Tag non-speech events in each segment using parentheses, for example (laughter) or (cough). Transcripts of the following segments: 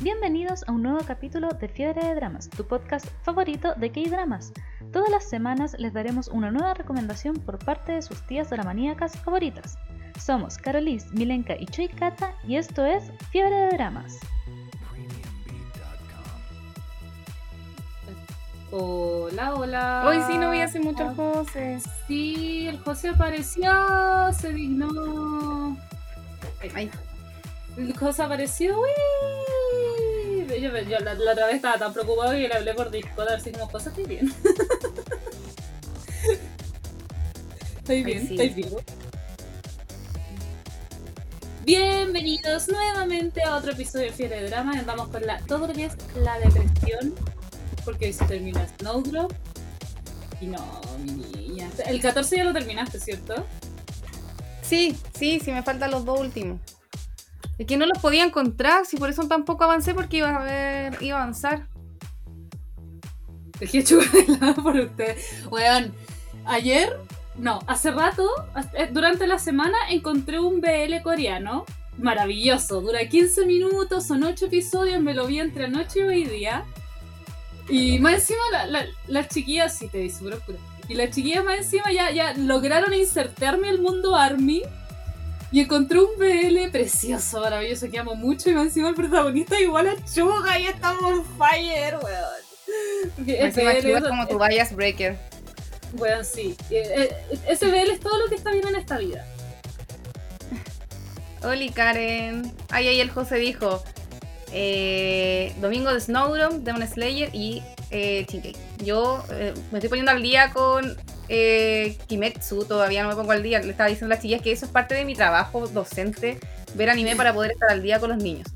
Bienvenidos a un nuevo capítulo de Fiebre de Dramas, tu podcast favorito de K-Dramas. Todas las semanas les daremos una nueva recomendación por parte de sus tías dramaníacas favoritas. Somos Carolis, Milenka y Choi Kata y esto es Fiebre de Dramas. Hola, hola. Hoy sí no vi hace mucho al José. Sí, el José apareció, se dignó. Ay. El José apareció, uy. Yo, yo la, la otra vez estaba tan preocupado que le hablé por Discord, así como, José, estoy bien. (laughs) estoy bien, sí. estoy vivo. Bienvenidos nuevamente a otro episodio de Fiebre de Drama. Andamos con la, todo lo que es la depresión, porque hoy se termina Snowdrop. Y no, mi niña. El 14 ya lo terminaste, ¿cierto? Sí, sí, sí, me faltan los dos últimos. Es que no los podía encontrar, si por eso tampoco avancé porque iba a ver, iba a avanzar. Dejé chugar de lado por usted. Weón, ayer, no, hace rato, eh, durante la semana, encontré un BL coreano. Maravilloso, dura 15 minutos, son 8 episodios, me lo vi entre anoche y hoy día. Y más encima, la- la- las chiquillas, sí, te vi súper oscura. Y las chiquillas más encima ya, ya lograron insertarme al mundo ARMY. Y encontré un BL precioso, maravilloso, que amo mucho. Y más encima el protagonista igual a Chuga y estamos on fire, weón. Porque BL es como tu bias breaker. bueno, sí. Eh, eh, Ese BL es todo lo que está bien en esta vida. Oli Karen. Ay, ahí el José dijo. eh, domingo de Snowdrop, Demon Slayer y eh, Chinkei. Yo eh, me estoy poniendo al día con eh, Kimetsu, todavía no me pongo al día. Le estaba diciendo a las chillas que eso es parte de mi trabajo docente, ver anime para poder estar al día con los niños.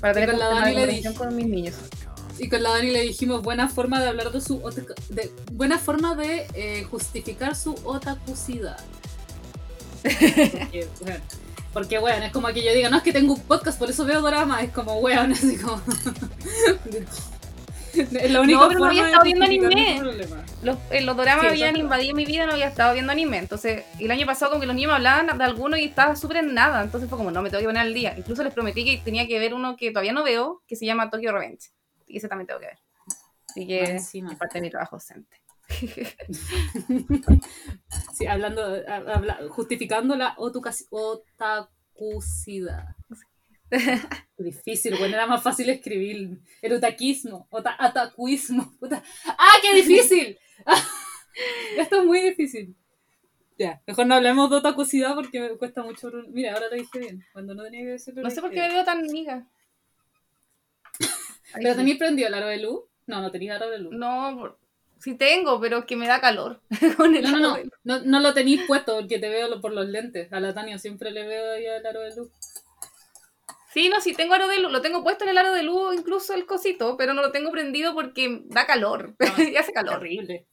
Para tener con la una Dani le conversación dije- con mis niños. Y con la Dani le dijimos buena forma de hablar de su de, buena forma de eh, justificar su otakucidad. Porque, (laughs) bueno, porque, bueno, es como que yo diga, no es que tengo un podcast, por eso veo drama, es como, weón, (laughs) así como... (laughs) (laughs) la única No, pero no había estado viendo anime. Los, eh, los doramas Sí, habían exacto. invadido mi vida, no había estado viendo anime. Entonces, y el año pasado como que los niños me hablaban de alguno y estaba súper en nada. Entonces fue como, no, me tengo que poner al día. Incluso les prometí que tenía que ver uno que todavía no veo, que se llama Tokyo Revenge. Y ese también tengo que ver. Así que encima. es parte de mi trabajo docente. (laughs) Sí, hablando, ha- habla- justificando la otakucidad. (laughs) Difícil, bueno, era más fácil escribir el otaquismo, ota otakuismo. puta. ¡Ah, qué difícil! (laughs) Esto es muy difícil. Ya, mejor no hablemos de otakucidad porque me cuesta mucho. Mira, ahora lo dije bien. Cuando no tenía que decirlo. No sé por qué me veo tan amiga. (laughs) ¿Pero sí. tenías prendido el aro de luz? No, no tenía aro de luz. No, por- sí tengo, pero es que me da calor. con el No, no, no, no, no lo tenéis puesto porque te veo por los lentes. A la Tania siempre le veo ahí el aro de luz. Sí, no, sí tengo aro de luz. Lo tengo puesto en el aro de luz, incluso el cosito, pero no lo tengo prendido porque da calor. (laughs) y hace calor. Horrible.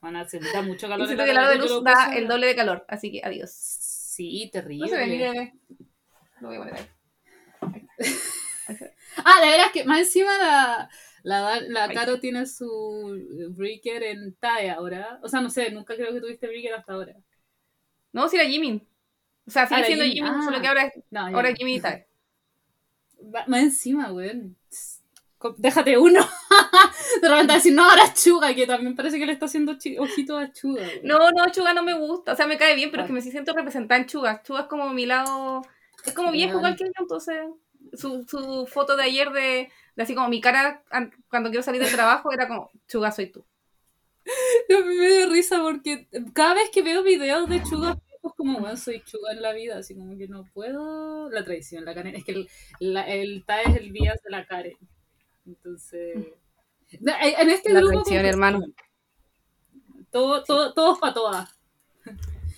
Bueno, se da mucho Y calor. siento en que el aro de luz da el doble de calor, así que adiós. Sí, terrible. No se ve ni bebé. Lo voy a poner ahí. (laughs) Ah, de veras que más encima la, la, la. Caro tiene su breaker en TAE ahora. O sea, no sé, nunca creo que tuviste breaker hasta ahora. No, si era Jimin. O sea, sigue Ah, siendo Jimin. Jimin, Ah. solo que ahora No, ya ahora no. es Jimin y Tae. Más encima, weón. Déjate uno. (laughs) De repente decir, no, ahora Chuga, que también parece que le está haciendo ojito a Chuga. weón. No, no, Chuga no me gusta. O sea, me cae bien, pero Ah. es que me siento representada en Chuga. Chuga es como mi lado. Es como viejo igual que yo, entonces. Su, su foto de ayer de, de así como mi cara an- cuando quiero salir del trabajo era como, Chuga, soy tú. (laughs) A mí me da risa porque cada vez que veo videos de chugas, es como, bueno, soy chuga en la vida, así como que no puedo. La tradición, la Karen. Es que el, la- el TAE es el día de la Karen. Entonces. No, En este La grupo. traición, como- hermano. Todo, todo, todos para todas.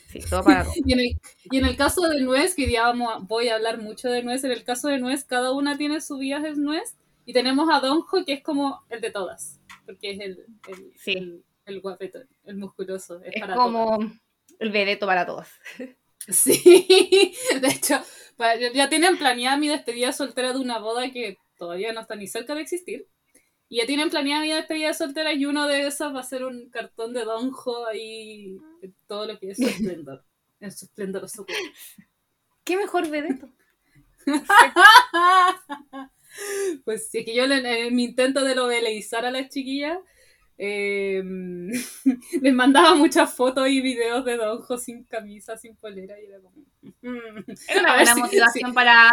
Sí, todo para todo. (laughs) Y en, el, y en el caso de Nuez, que ya vamos a- voy a hablar mucho de Nuez, en el caso de Nuez, cada una tiene su viaje Nuez. Y tenemos a Donjo, que es como el de todas. Porque es el, el, Sí. el, el guapeto, el musculoso. Es, Es para todas. El vedeto para todos. (laughs) Sí, (laughs) de hecho, ya tienen planeada mi despedida soltera de una boda que todavía no está ni cerca de existir. Y ya tienen planeada mi despedida soltera y uno de esos va a ser un cartón de Donjo ahí, de todo lo que es su (laughs) esplendor, en su esplendoroso cuerpo. ¿Qué mejor vedeto? Pues sí, es que yo en, en mi intento de lobeleizar a las chiquillas, eh, (laughs) les mandaba muchas fotos y videos de Donjo sin camisa, sin polera, y era como... mm, Es una (laughs) buena si- motivación para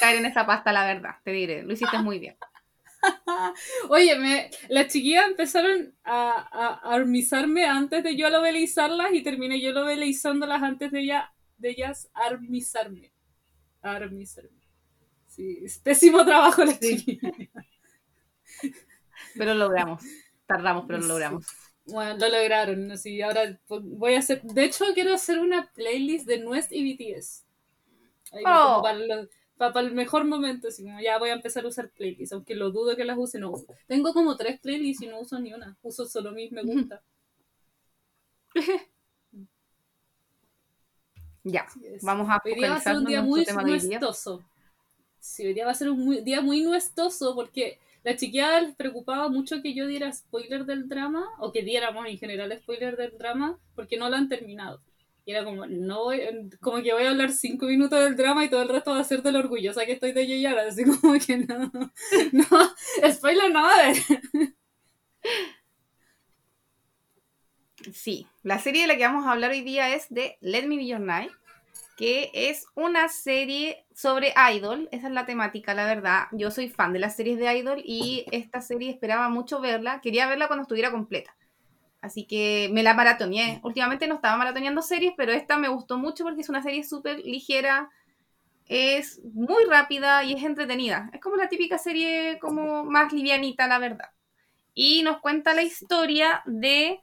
caer en esa pasta, la verdad. Te diré, lo hiciste muy bien. (laughs) Oye, me, las chiquillas empezaron a, a, a armizarme antes de yo lobelizarlas y terminé yo lobelizándolas antes de, ella, de ellas armizarme. Armizarme. Sí, es pésimo trabajo las Sí. chiquillas. Pero lo logramos. Tardamos, pero lo logramos. Bueno, lo lograron, ¿no? Sí, ahora voy a hacer... De hecho, quiero hacer una playlist de Nuest y BTS. Ahí, Oh. para, para el mejor momento, así como ya voy a empezar a usar playlists, aunque lo dudo que las use, no. Tengo como tres playlists y no uso ni una. Uso solo mis me gusta. (laughs) Ya, vamos a Hoy día va a ser un día muy nuestoso. Sí, hoy día va a ser un muy- día muy nuestoso porque la chiquilla les preocupaba mucho que yo diera spoiler del drama o que diéramos en general spoiler del drama porque no lo han terminado. Era como, no voy- como que voy a hablar cinco minutos del drama y todo el resto va a ser del orgullosa que estoy de Yeyara. Así como que no, (laughs) no, spoiler no va a haber. Sí, la serie de la que vamos a hablar hoy día es de Let Me Be Your Night, que es una serie sobre Idol. Esa es la temática, la verdad. Yo soy fan de las series de Idol y esta serie esperaba mucho verla. Quería verla cuando estuviera completa. Así que me la maratoneé. Últimamente no estaba maratoneando series, pero esta me gustó mucho porque es una serie súper ligera, es muy rápida y es entretenida. Es como la típica serie como más livianita, la verdad. Y nos cuenta la historia de,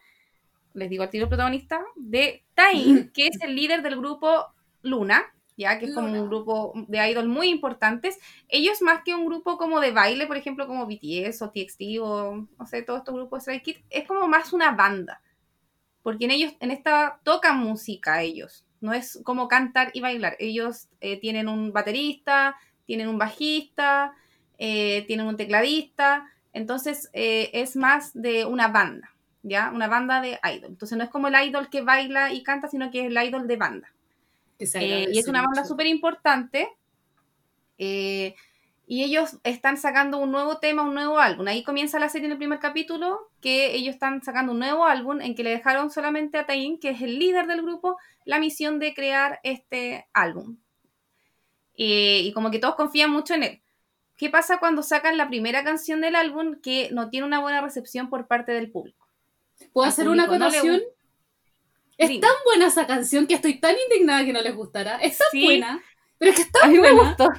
les digo al tiro protagonista, de Tain, (laughs) que es el líder del grupo Luna, ya que es como un grupo de idol muy importantes. Ellos más que un grupo como de baile, por ejemplo, como BTS o TXT o no sé, todos estos grupos de Stray Kids, es como más una banda. Porque en ellos, en esta tocan música ellos. No es como cantar y bailar. Ellos eh, tienen un baterista, tienen un bajista, eh, tienen un tecladista. Entonces eh, es más de una banda, ¿ya? Una banda de idol. Entonces no es como el idol que baila y canta, sino que es el idol de banda. Eh, y es una banda súper importante. eh, y ellos están sacando un nuevo tema, un nuevo álbum. Ahí comienza la serie en el primer capítulo, que ellos están sacando un nuevo álbum en que le dejaron solamente a Tain, que es el líder del grupo, la misión de crear este álbum. Eh, y como que todos confían mucho en él. ¿Qué pasa cuando sacan la primera canción del álbum que no tiene una buena recepción por parte del público? ¿Puedo al hacer una público acotación? Es tan buena esa canción que estoy tan indignada que no les gustará. Es tan Sí. buena. Pero es que es tan A mí me buena. gustó.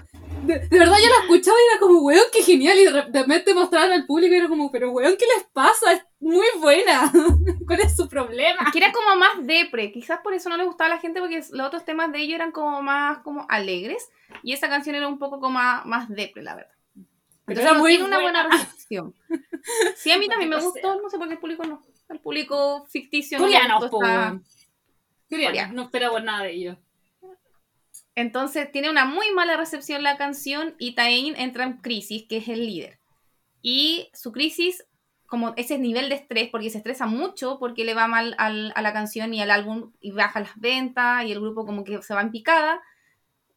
De, de verdad yo la escuchaba y era como, weón, qué genial. Y de repente mostraron al público y era como, pero weón, ¿qué les pasa? Es muy buena. (laughs) ¿Cuál es su problema? que era como más depre, quizás por eso no le gustaba a la gente porque los otros temas de ellos eran como más como alegres y esa canción era un poco como más, más depre, la verdad. Pero Entonces era muy tiene una buena buena. recepción. Sí, a mí (laughs) también me gustó, no sé por qué el público no. El público ficticio Coreanos, no esperamos nada de ellos. Entonces tiene una muy mala recepción la canción y Tain entra en crisis, que es el líder. Y su crisis, como ese nivel de estrés, porque se estresa mucho porque le va mal al- a la canción y al álbum y baja las ventas y el grupo como que se va en picada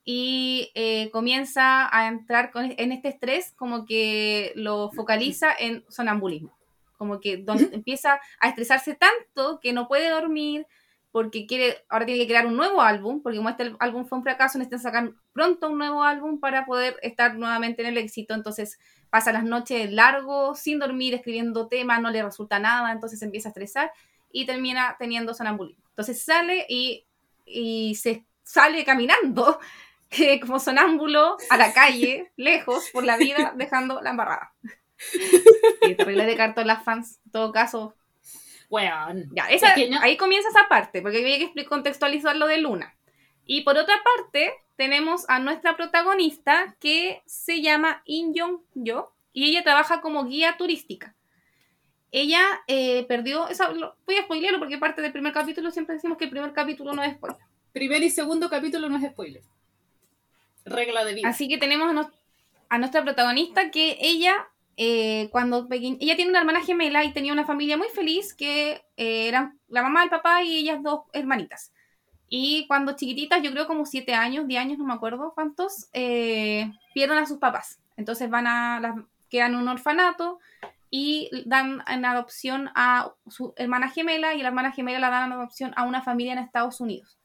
y eh, comienza a entrar con- en este estrés como que lo focaliza en sonambulismo. Como que don- empieza a estresarse tanto que no puede dormir, porque quiere, ahora tiene que crear un nuevo álbum, porque como este álbum fue un fracaso, necesitan sacar pronto un nuevo álbum para poder estar nuevamente en el éxito. Entonces pasa las noches largos, sin dormir, escribiendo temas, no le resulta nada, entonces se empieza a estresar y termina teniendo sonambulismo. Entonces sale y, y se sale caminando (laughs) eh, como sonámbulo a la calle, lejos, por la vida, (laughs) dejando la embarrada. Y terrible de cartón las fans, en todo caso, Weón. ya, esa, Es que no- ahí comienza esa parte, porque había que contextualizar lo de Luna. Y por otra parte, tenemos a nuestra protagonista que se llama In Young Jo y ella trabaja como guía turística. Ella eh, perdió, esa, lo- voy a spoilearlo porque parte del primer capítulo siempre decimos que el primer capítulo no es spoiler. Primer y segundo capítulo no es spoiler. Regla de vida. Así que tenemos a, nos- a nuestra protagonista que ella, eh, cuando peque- ella tiene una hermana gemela y tenía una familia muy feliz que eh, eran la mamá, el papá y ellas dos hermanitas. Y cuando chiquititas, yo creo como siete años, 10 años, no me acuerdo cuántos, eh, pierden a sus papás. Entonces van a, las, quedan en un orfanato y dan en adopción a su hermana gemela y la hermana gemela la dan en adopción a una familia en Estados Unidos.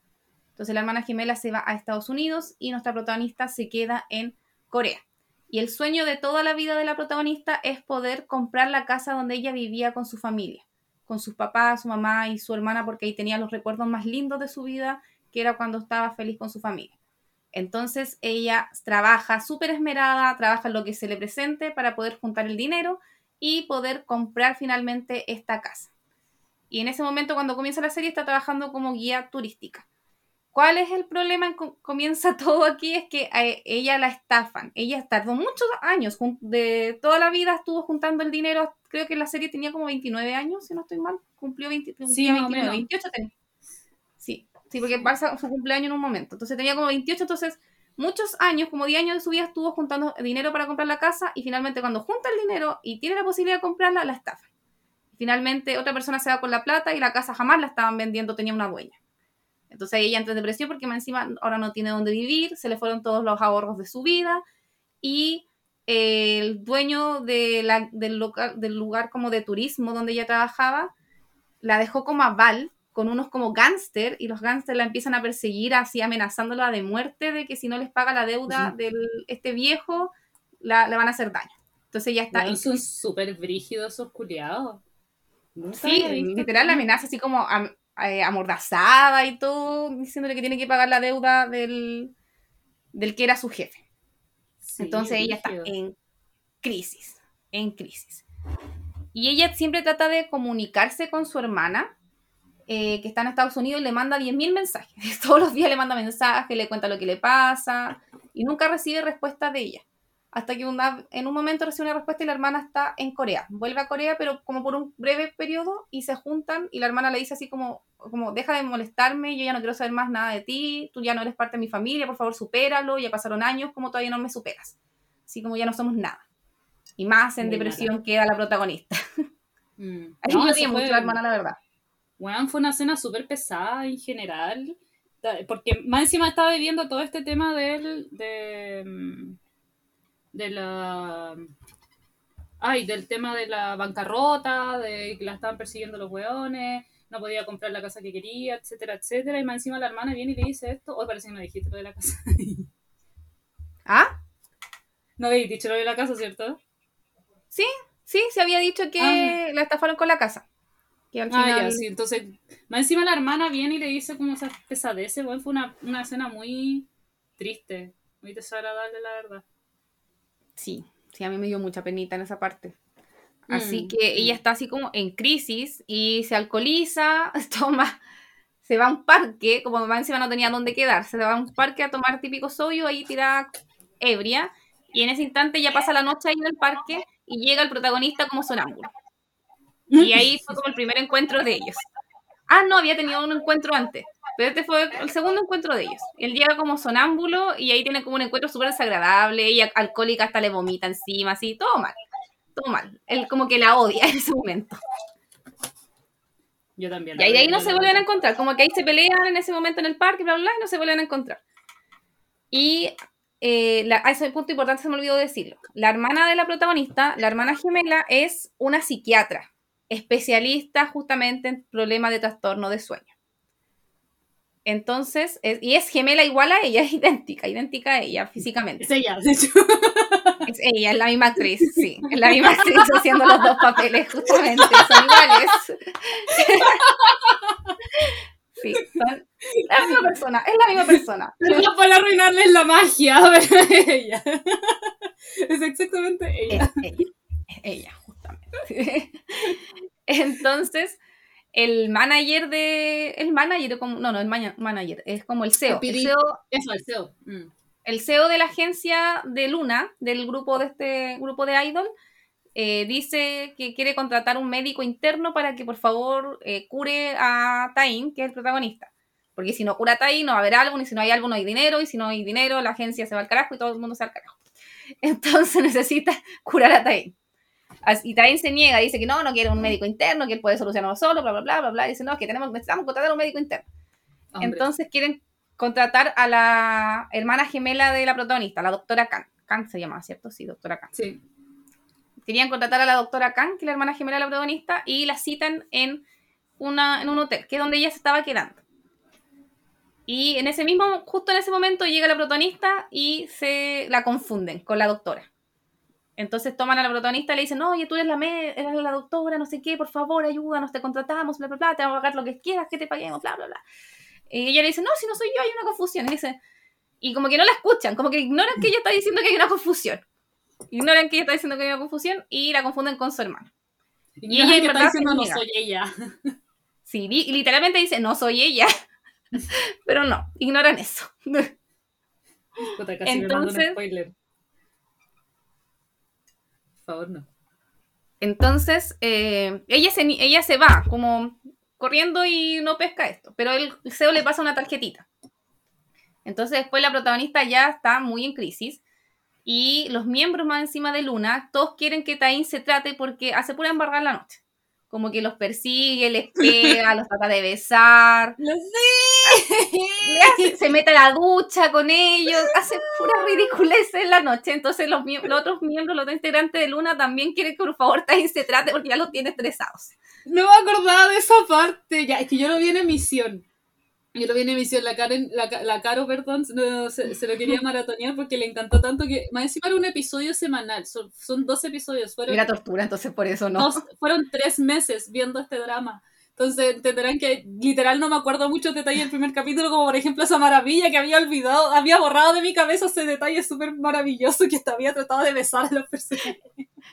Entonces la hermana gemela se va a Estados Unidos y nuestra protagonista se queda en Corea. Y el sueño de toda la vida de la protagonista es poder comprar la casa donde ella vivía con su familia, con sus papás, su mamá y su hermana, porque ahí tenía los recuerdos más lindos de su vida, que era cuando estaba feliz con su familia. Entonces ella trabaja súper esmerada, trabaja lo que se le presente para poder juntar el dinero y poder comprar finalmente esta casa. Y en ese momento, cuando comienza la serie, está trabajando como guía turística. ¿Cuál es el problema? Comienza (laughs) todo aquí, es que a ella la estafan. Ella tardó muchos años, de toda la vida estuvo juntando el dinero. Creo que la serie tenía como 29 años, si no estoy mal. Cumplió 20, sí, 29, 28 Sí, sí, porque pasa su cumpleaños en un momento. Entonces tenía como 28, entonces muchos años, como 10 años de su vida, estuvo juntando dinero para comprar la casa y finalmente cuando junta el dinero y tiene la posibilidad de comprarla, la estafa. Finalmente otra persona se va con la plata y la casa jamás la estaban vendiendo, tenía una dueña. Entonces ella entra en depresión porque encima ahora no tiene dónde vivir, se le fueron todos los ahorros de su vida y el dueño de la, del, local, del lugar como de turismo donde ella trabajaba la dejó como aval con unos como gángster y los gángsters la empiezan a perseguir así amenazándola de muerte de que si no les paga la deuda de este viejo la, le van a hacer daño. Entonces ella está... son súper brígidos esos culiados. Sí, literal la amenaza así como eh, amordazada y todo, diciéndole que tiene que pagar la deuda del, del que era su jefe. Entonces ella está en crisis, en crisis. Y ella siempre trata de comunicarse con su hermana, eh, que está en Estados Unidos, y le manda 10.000 mensajes. (laughs) Todos los días le manda mensajes, le cuenta lo que le pasa, y nunca recibe respuesta de ella hasta que en un momento recibe una respuesta y la hermana está en Corea. Vuelve a Corea, pero como por un breve periodo y se juntan y la hermana le dice así como, como deja de molestarme, yo ya no quiero saber más nada de ti, tú ya no eres parte de mi familia, por favor supéralo, ya pasaron años, como todavía no me superas. Así como ya no somos nada. Y más en depresión queda la protagonista. (laughs) Mm. no, mucho la hermana, la verdad. Bueno, fue una escena súper pesada en general, porque más encima estaba viviendo todo este tema del... De, mm, de la... Ay, del tema de la bancarrota, de que la estaban persiguiendo los weones, no podía comprar la casa que quería, etcétera, etcétera. Y más encima la hermana viene y le dice esto. Hoy parece que no dijiste lo de la casa. (laughs) ¿Ah? No habéis dicho lo de la casa, ¿cierto? Sí, sí, se había dicho que ah. la estafaron con la casa. Que al final... Ah, ya, sí. Entonces, más encima la hermana viene y le dice como esas pesadeces. Bueno, fue una, una escena muy triste, muy desagradable, la verdad. Sí, sí, a mí me dio mucha penita en esa parte. Así mm, que ella está así como en crisis y se alcoholiza, (laughs) toma, se va a un parque, como mamá encima no tenía dónde quedarse, se va a un parque a tomar típico soyo, ahí tira ebria, y en ese instante ya pasa la noche ahí en el parque y llega el protagonista como sonámbulo. Y ahí fue como el primer encuentro de ellos. Ah, no, había tenido un encuentro antes. Pero este fue el segundo encuentro de ellos. Él llega como sonámbulo y ahí tiene como un encuentro súper desagradable. Ella alcohólica hasta le vomita encima, así, todo mal. Todo mal. Él como que la odia (laughs) en ese momento. Yo también. Y ahí, ahí no se vuelven a encontrar. Como que ahí se pelean en ese momento en el parque, bla, bla, bla, y no se vuelven a encontrar. Y eh, la, a ese punto importante se me olvidó decirlo. La hermana de la protagonista, la hermana gemela, es una psiquiatra, especialista justamente en problemas de trastorno de sueño. Entonces, y es gemela igual a ella, (laughs) es idéntica, idéntica a ella físicamente. Es ella, de hecho. Es ella, es la misma actriz, sí. Es la misma actriz haciendo los dos papeles, justamente. Son iguales. (laughs) Sí, son la misma persona, es la misma persona. No para arruinarles la magia, (laughs) es ella. Es exactamente ella. Es ella, es ella, (laughs) Entonces, el manager de. El manager, como, no, no, el manager, es como el CEO. El CEO Eso, el CEO. Mm. El CEO de la agencia de Luna, del grupo de este grupo de Idol, eh, dice que quiere contratar un médico interno para que por favor eh, cure a Tain, que es el protagonista. Porque si no cura a Tain, no va a haber algo, y si no hay algo, no hay dinero, y si no hay dinero, la agencia se va al carajo y todo el mundo se va al carajo. (laughs) Entonces (laughs) necesita curar a Tain. Y también se niega, dice que no, no quiere un médico interno, que él puede solucionarlo solo, bla, bla, bla, bla, bla. Dice, no, que tenemos, necesitamos contratar a un médico interno. Entonces quieren contratar a la hermana gemela de la protagonista, la doctora Khan, Kang se llama, ¿cierto? Sí, doctora Kang. Sí. Querían contratar a la doctora Kang, que es la hermana gemela de la protagonista, y la citan en, una, en un hotel, que es donde ella se estaba quedando. Y en ese mismo, justo en ese momento llega la protagonista y se la confunden con la doctora. Entonces toman a la protagonista y le dicen, no, oye, tú eres la, me eres la doctora, no sé qué, por favor, ayúdanos, te contratamos, bla, bla, bla, te vamos a pagar lo que quieras, que te paguemos, bla, bla, bla. Y ella le dice, no, si no soy yo, hay una confusión. Y dice, y como que no la escuchan, como que ignoran que ella está diciendo que hay una confusión. Ignoran que ella está diciendo que hay una confusión y la confunden con su hermana. Y ella en que verdad está diciendo no soy ella. Sí, literalmente dice, no soy ella. (laughs) Pero no, ignoran eso. Puta, casi me mando un Entonces- spoiler. Entonces, eh, ella, se, ella se va como corriendo y no pesca esto, pero el CEO le pasa una tarjetita. Entonces después la protagonista ya está muy en crisis y los miembros más encima de Luna, todos quieren que Tain se trate porque hace pura embargar la noche. Como que los persigue, les pega, (laughs) los trata de besar, hace- se mete a la ducha con ellos, hace pura ridiculez en la noche. Entonces los, los otros miembros, los otros integrantes de Luna también quieren que por favor Tain se trate porque ya los tiene estresados. No me acordaba de esa parte. Ya, es que yo lo vi en emisión. Yo lo vi en emisión. La, Karen, la, la Caro, perdón, no, se, se lo quería (laughs) maratonear porque le encantó tanto que. Más encima era un episodio semanal. Son, son dos episodios. Fueron, Era tortura, entonces por eso no. dos- fueron tres meses viendo este drama. Entonces entenderán que literal no me acuerdo muchos detalles del primer capítulo, como por ejemplo esa maravilla que había olvidado, había borrado de mi cabeza ese detalle súper maravilloso que había tratado de besar a los personajes.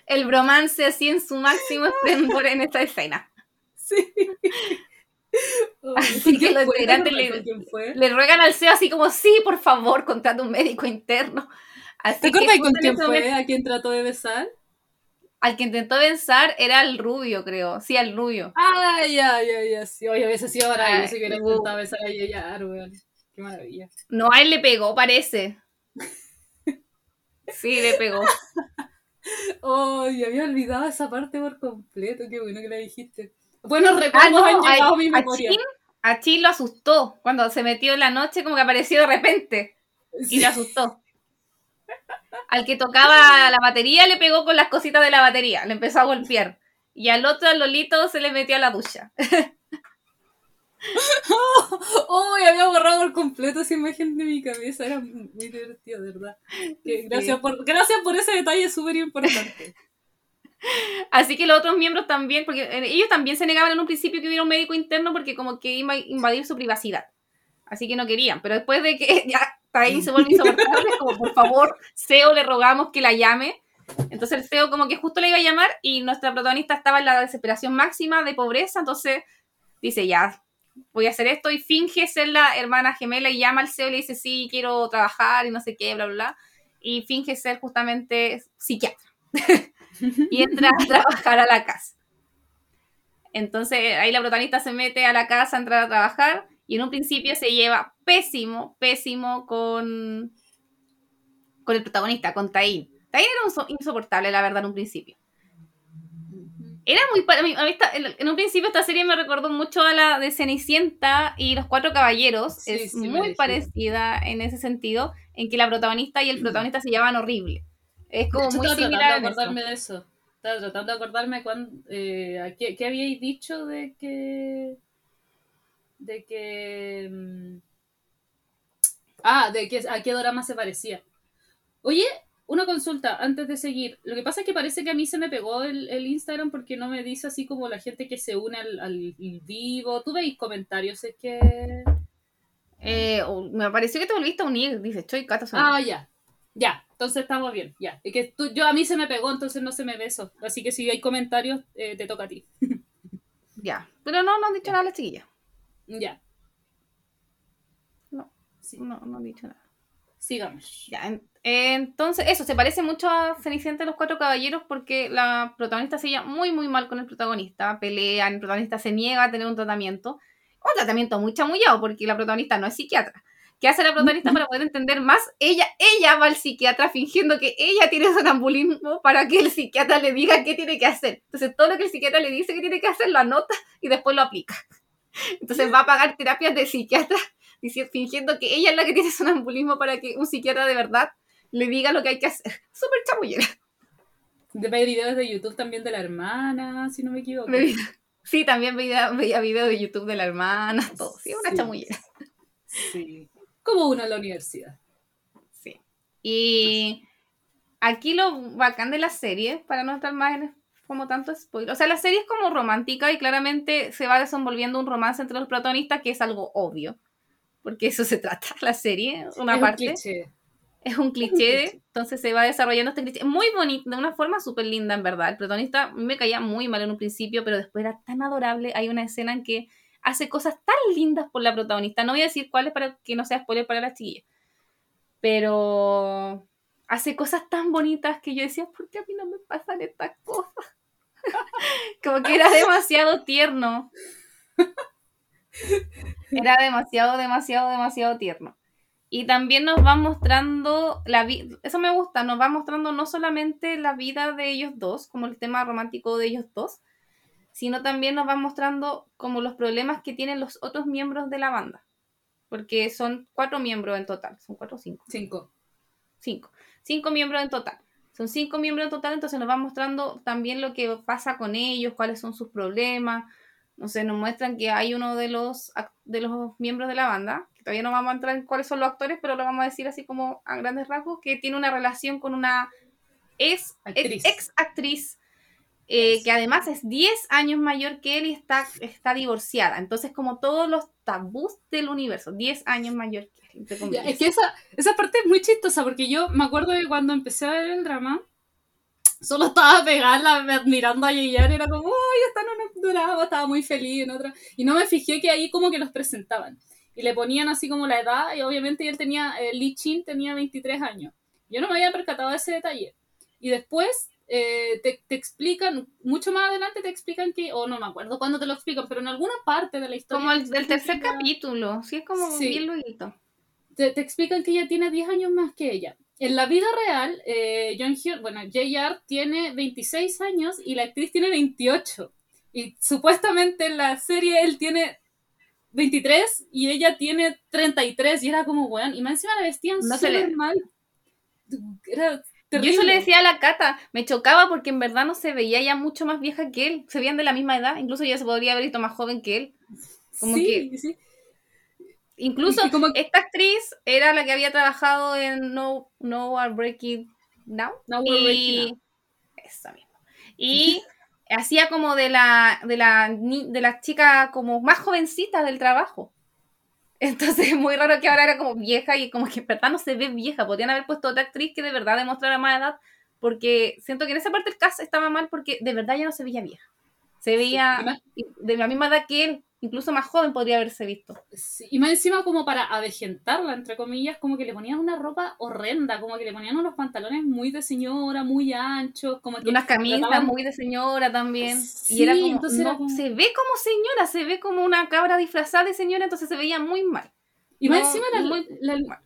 El bromance así en su máximo esplendor en esta escena. Sí. Así ¿Con que le- ruegan al CEO así como, sí, por favor, contrata un médico interno. Así ¿Te acuerdas con quién fue? momento- ¿A quién trató de besar? Al que intentó pensar era el rubio, creo. Sí, al rubio. Ay, ya, ya, ya. Sí, oye, hubiese sido maravilloso que hubiera intentado besar a Yayar, weón. Qué maravilla. No, a él le pegó, parece. (laughs) Sí, le pegó. Oh, y había olvidado esa parte por completo. Qué bueno que la dijiste. Buenos Ah, recuerdos no, han llegado a a, a memoria. Chin, a Chin lo asustó. Cuando se metió en la noche, como que apareció de repente. Y le asustó. Al que tocaba la batería le pegó con las cositas de la batería, le empezó a golpear. Y al otro, al Lolito, se le metió a la ducha. (laughs) Oh, y había borrado por completo esa imagen de mi cabeza. Era muy divertido, de verdad. Gracias, por, gracias por ese detalle súper importante. Así que los otros miembros también, porque eh, ellos también se negaban en un principio que hubiera un médico interno porque como que iba a invadir su privacidad. Así que no querían. Pero después de que (laughs) ya ahí se vuelve insoportable, como por favor, CEO le rogamos que la llame. Entonces el CEO como que justo le iba a llamar y nuestra protagonista estaba en la desesperación máxima de pobreza, entonces dice ya, voy a hacer esto y finge ser la hermana gemela y llama al CEO y le dice sí, quiero trabajar y no sé qué, bla, bla, bla. Y finge ser justamente psiquiatra. (laughs) (laughs) y entra a trabajar a la casa. Entonces ahí la protagonista se mete a la casa a entrar a trabajar y en un principio se lleva pésimo, pésimo con, con el protagonista, con Tain. Tain era un so- insoportable, la verdad, en un principio. Era muy... a mí- a mí esta- en un principio esta serie me recordó mucho a la de Cenicienta y Los Cuatro Caballeros. Sí, es sí, muy parecida en ese sentido, en que la protagonista y el protagonista se llevaban horrible. Es como muy estaba similar de acordarme de eso. Estaba tratando de acordarme cuando, eh, qué, qué habíais dicho de que. de que. mm, Ah, de que a qué drama se parecía. Oye, una consulta antes de seguir. Lo que pasa es que parece que a mí se me pegó el, el Instagram porque no me dice así como la gente que se une al, al vivo. ¿Tú veis comentarios? Es que. Eh, me pareció que te volviste a unir, dice Choy Cata Ah, ya. Ya, entonces estamos bien. Ya. Es que tú- yo a mí se me pegó, entonces no se me eso. Así que si hay comentarios, eh, te toca a ti. (laughs) Ya. Pero no, no han dicho nada las chiquillas. Ya. No. Sí, No, no han dicho nada. sigamos. Ya, en- entonces, eso, se parece mucho a Cenicienta de los Cuatro Caballeros porque la protagonista se lleva muy, muy mal con el protagonista. Pelean, el protagonista se niega a tener un tratamiento. Un tratamiento muy chamullado porque la protagonista no es psiquiatra. ¿Qué hace la protagonista para poder entender más? Ella, ella va al psiquiatra fingiendo que ella tiene sonambulismo para que el psiquiatra le diga qué tiene que hacer. Entonces, todo lo que el psiquiatra le dice que tiene que hacer lo anota y después lo aplica. Entonces, va a pagar terapias de psiquiatra (laughs) fingiendo que ella es la que tiene sonambulismo para que un psiquiatra de verdad le diga lo que hay que hacer. (laughs) Súper chamullera. De ver videos de YouTube también de la hermana, si no me equivoco. Sí, también veía, veía videos de YouTube de la hermana, todo. Sí, una Sí. chamullera. Sí. Como uno en la universidad. Sí. Y aquí lo bacán de la serie, para no estar más en como tanto spoiler. O sea, la serie es como romántica y claramente se va desenvolviendo un romance entre los protagonistas, que es algo obvio. Porque eso se trata la serie, una Es un parte. cliché. es un cliché, entonces se va desarrollando este cliché. Muy bonito, de una forma súper linda, en verdad. El protagonista me caía muy mal en un principio, pero después era tan adorable. Hay una escena en que hace cosas tan lindas por la protagonista. No voy a decir cuáles para que no sea spoiler para las chiquillas. Pero hace cosas tan bonitas que yo decía, ¿por qué a mí no me pasan estas cosas? (laughs) Como que era demasiado tierno. Era demasiado, demasiado, demasiado tierno. Y también nos va mostrando la vida, eso me gusta, nos va mostrando no solamente la vida de ellos dos, como el tema romántico de ellos dos, sino también nos va mostrando como los problemas que tienen los otros miembros de la banda. Porque son cuatro miembros en total, son cuatro o cinco Cinco. cinco. Cinco miembros en total. Son cinco miembros en total, entonces nos va mostrando también lo que pasa con ellos, cuáles son sus problemas. No sé, nos muestran que hay uno de los, de los miembros de la banda, que todavía no vamos a entrar en cuáles son los actores, pero lo vamos a decir así como a grandes rasgos, que tiene una relación con una ex Actriz. ex, actriz, eh, que además es 10 años mayor que él y está, está divorciada. Entonces, como todos los tabús del universo, 10 años mayor que él, Ya, es que esa, esa parte es muy chistosa porque yo me acuerdo de cuando empecé a ver el drama, solo estaba pegada admirando a Yeyan, era como, ¡ay, está en un drama! Estaba muy feliz en otra. Y no me fijé que ahí como que los presentaban. Y le ponían así como la edad, y obviamente él tenía, eh, Lee Chin tenía 23 años. Yo no me había percatado de ese detalle. Y después eh, te, te explican, mucho más adelante te explican que, o no me acuerdo cuándo te lo explican, pero en alguna parte de la historia. Como el del tercer explican- capítulo, sí, es como Sí. bien luego. te, te explican que ella tiene 10 años más que ella. En la vida real, eh, John Hyun, bueno, JR tiene 26 años y la actriz tiene 28. Y supuestamente en la serie él tiene 23 y ella tiene 33. Y era como, weón, y más encima la vestían No súper mal. Era Yo eso le decía a la Cata, me chocaba porque en verdad no se veía ya mucho más vieja que él, se veían de la misma edad, incluso ella se podría haber visto más joven que él. como sí, sí. Incluso Y como- esta actriz era la que había trabajado en No, no Are Breaking Now. Now We're Breaking y... Esa misma. Y hacía como de la, de la de la chica como más jovencita del trabajo. Entonces es (laughs) muy raro que ahora era como vieja y como que en verdad no se ve vieja. Podrían haber puesto otra actriz que de verdad demostrara más edad. Porque siento que en esa parte el cast estaba mal porque de verdad ya no se veía vieja. Se veía de la misma edad que él, incluso más joven podría haberse visto. Sí, y más encima como para avejentarla, entre comillas, como que le ponían una ropa horrenda, como que le ponían unos pantalones muy de señora, muy anchos, como que unas camisas trataban- muy de señora también. Sí, y era como, entonces no, era como- se ve como señora, se ve como una cabra disfrazada de señora, entonces se veía muy mal. Y más No, encima la, la- mal.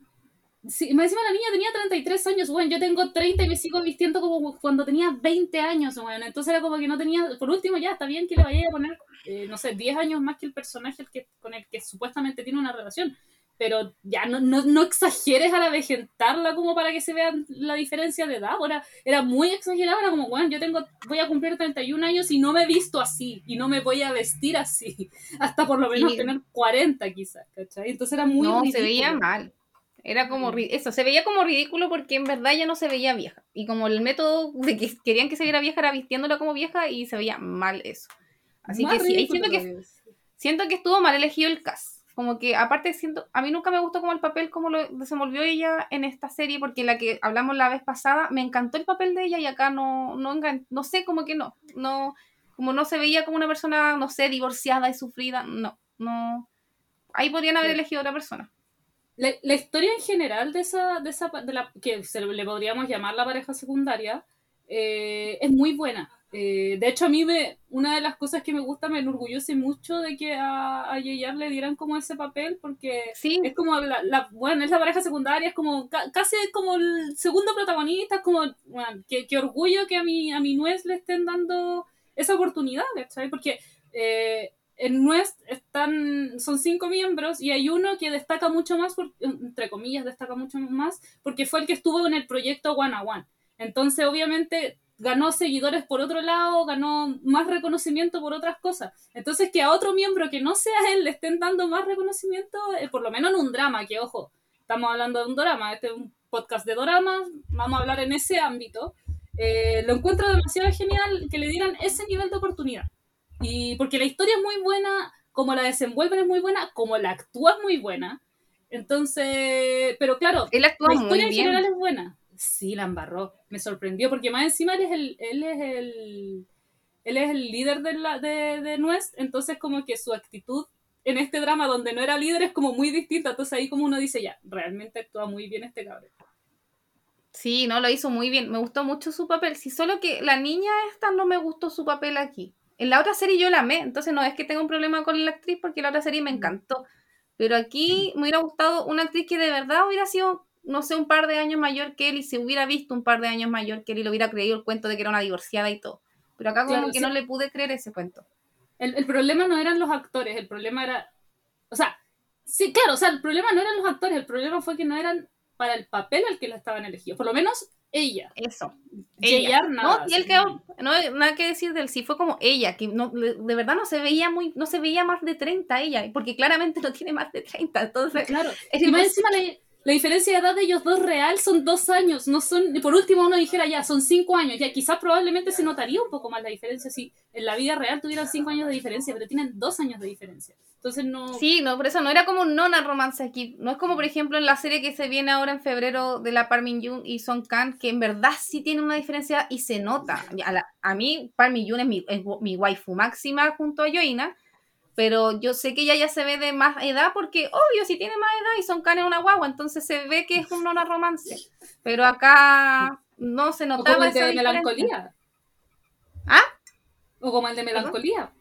Sí, más encima la niña tenía 33 años, bueno, yo tengo 30 y me sigo vistiendo como cuando tenía 20 años, bueno, entonces era como que no tenía, por último ya, está bien que le vaya a poner, eh, no sé, 10 años más que el personaje que, con el que supuestamente tiene una relación, pero ya no, no, no exageres a la vegetarla como para que se vea la diferencia de edad, ahora era muy exagerado, era como, bueno, yo tengo, voy a cumplir 31 años y no me he visto así, y no me voy a vestir así, (laughs) hasta por lo menos Sí. tener 40 quizás, ¿cachai? Entonces era muy no, se ridículo. veía mal. Era como, eso, se veía como ridículo porque en verdad ya no se veía vieja. Y como el método de que querían que se viera vieja era vistiéndola como vieja y se veía mal eso. Así Más que sí, siento que siento que estuvo mal elegido el cast. Como que aparte siento, a mí nunca me gustó como el papel como lo desenvolvió ella en esta serie, porque la que hablamos la vez pasada, me encantó el papel de ella y acá no, no, engan- no sé, como que no, no, como no se veía como una persona, no sé, divorciada y sufrida, no, no, ahí podrían haber elegido otra persona. La, la historia en general de esa, de esa de la, que se le podríamos llamar la pareja secundaria eh, es muy buena. Eh, de hecho, a mí me, una de las cosas que me gusta, me enorgullece mucho de que a, a Yeyar le dieran como ese papel, porque Sí, es como la, la- bueno, es la pareja secundaria, es como ca- casi como el segundo protagonista, es como, bueno, qué, qué orgullo que a mi, a mi nuez le estén dando esa oportunidad, ¿cachai? Porque eh, en Nuest están, son cinco miembros y hay uno que destaca mucho más, entre comillas, destaca mucho más, porque fue el que estuvo en el proyecto One a One. Entonces, obviamente, ganó seguidores por otro lado, ganó más reconocimiento por otras cosas. Entonces, que a otro miembro que no sea él le estén dando más reconocimiento, eh, por lo menos en un drama, que ojo, estamos hablando de un drama, este es un podcast de dramas, vamos a hablar en ese ámbito. Eh, lo encuentro demasiado genial que le dieran ese nivel de oportunidad. Y porque la historia es muy buena, como la desenvuelven es muy buena, como la actúa es muy buena. Entonces, pero claro, Él actúa la muy historia en bien. general es buena. Sí, la embarró. Me sorprendió porque más encima él es el, él es el, él es el líder de, la, de, de Nuest, entonces como que su actitud en este drama donde no era líder es como muy distinta. Entonces ahí como uno dice, ya, realmente actúa muy bien este cabrón. Sí, no, lo hizo muy bien. Me gustó mucho su papel. Sí, solo que la niña esta no me gustó su papel aquí. En la otra serie yo la amé, entonces no es que tenga un problema con la actriz porque la otra serie me encantó. Pero aquí me hubiera gustado una actriz que de verdad hubiera sido, no sé, un par de años mayor que él y se hubiera visto un par de años mayor que él y le hubiera creído el cuento de que era una divorciada y todo. Pero acá como Claro, que sí. no le pude creer ese cuento. El, el problema no eran los actores, el problema era. O sea, sí, claro, o sea, el problema no eran los actores, el problema fue que no eran para el papel al que la estaban elegidos. Por lo menos ella. Eso. Nada. No, y él quedó, no hay nada que decir de él, sí fue como ella, que no, de verdad no se veía muy, no se veía más de 30 ella, porque claramente no tiene más de 30, entonces Claro. es Y más encima la, la diferencia de edad de ellos dos real son dos años, no son, por último uno dijera ya, son cinco años, ya quizás probablemente se notaría un poco más la diferencia si en la vida real tuvieran cinco años de diferencia, pero tienen dos años de diferencia. Entonces no... Sí, no, por eso no era como un nona romance aquí. No es como, por ejemplo, en la serie que se viene ahora en febrero de la Parmin Yoon y Song Kang, que en verdad sí tiene una diferencia y se nota. A, la- a mí, Parmin Yoon es mi, es mi waifu máxima junto a Yoina, pero yo sé que ella ya se ve de más edad porque, obvio, si tiene más edad y Song Kang es una guagua, entonces se ve que es un nona romance. Pero acá no se o notaba como el esa de melancolía. ¿Ah? O como el de melancolía.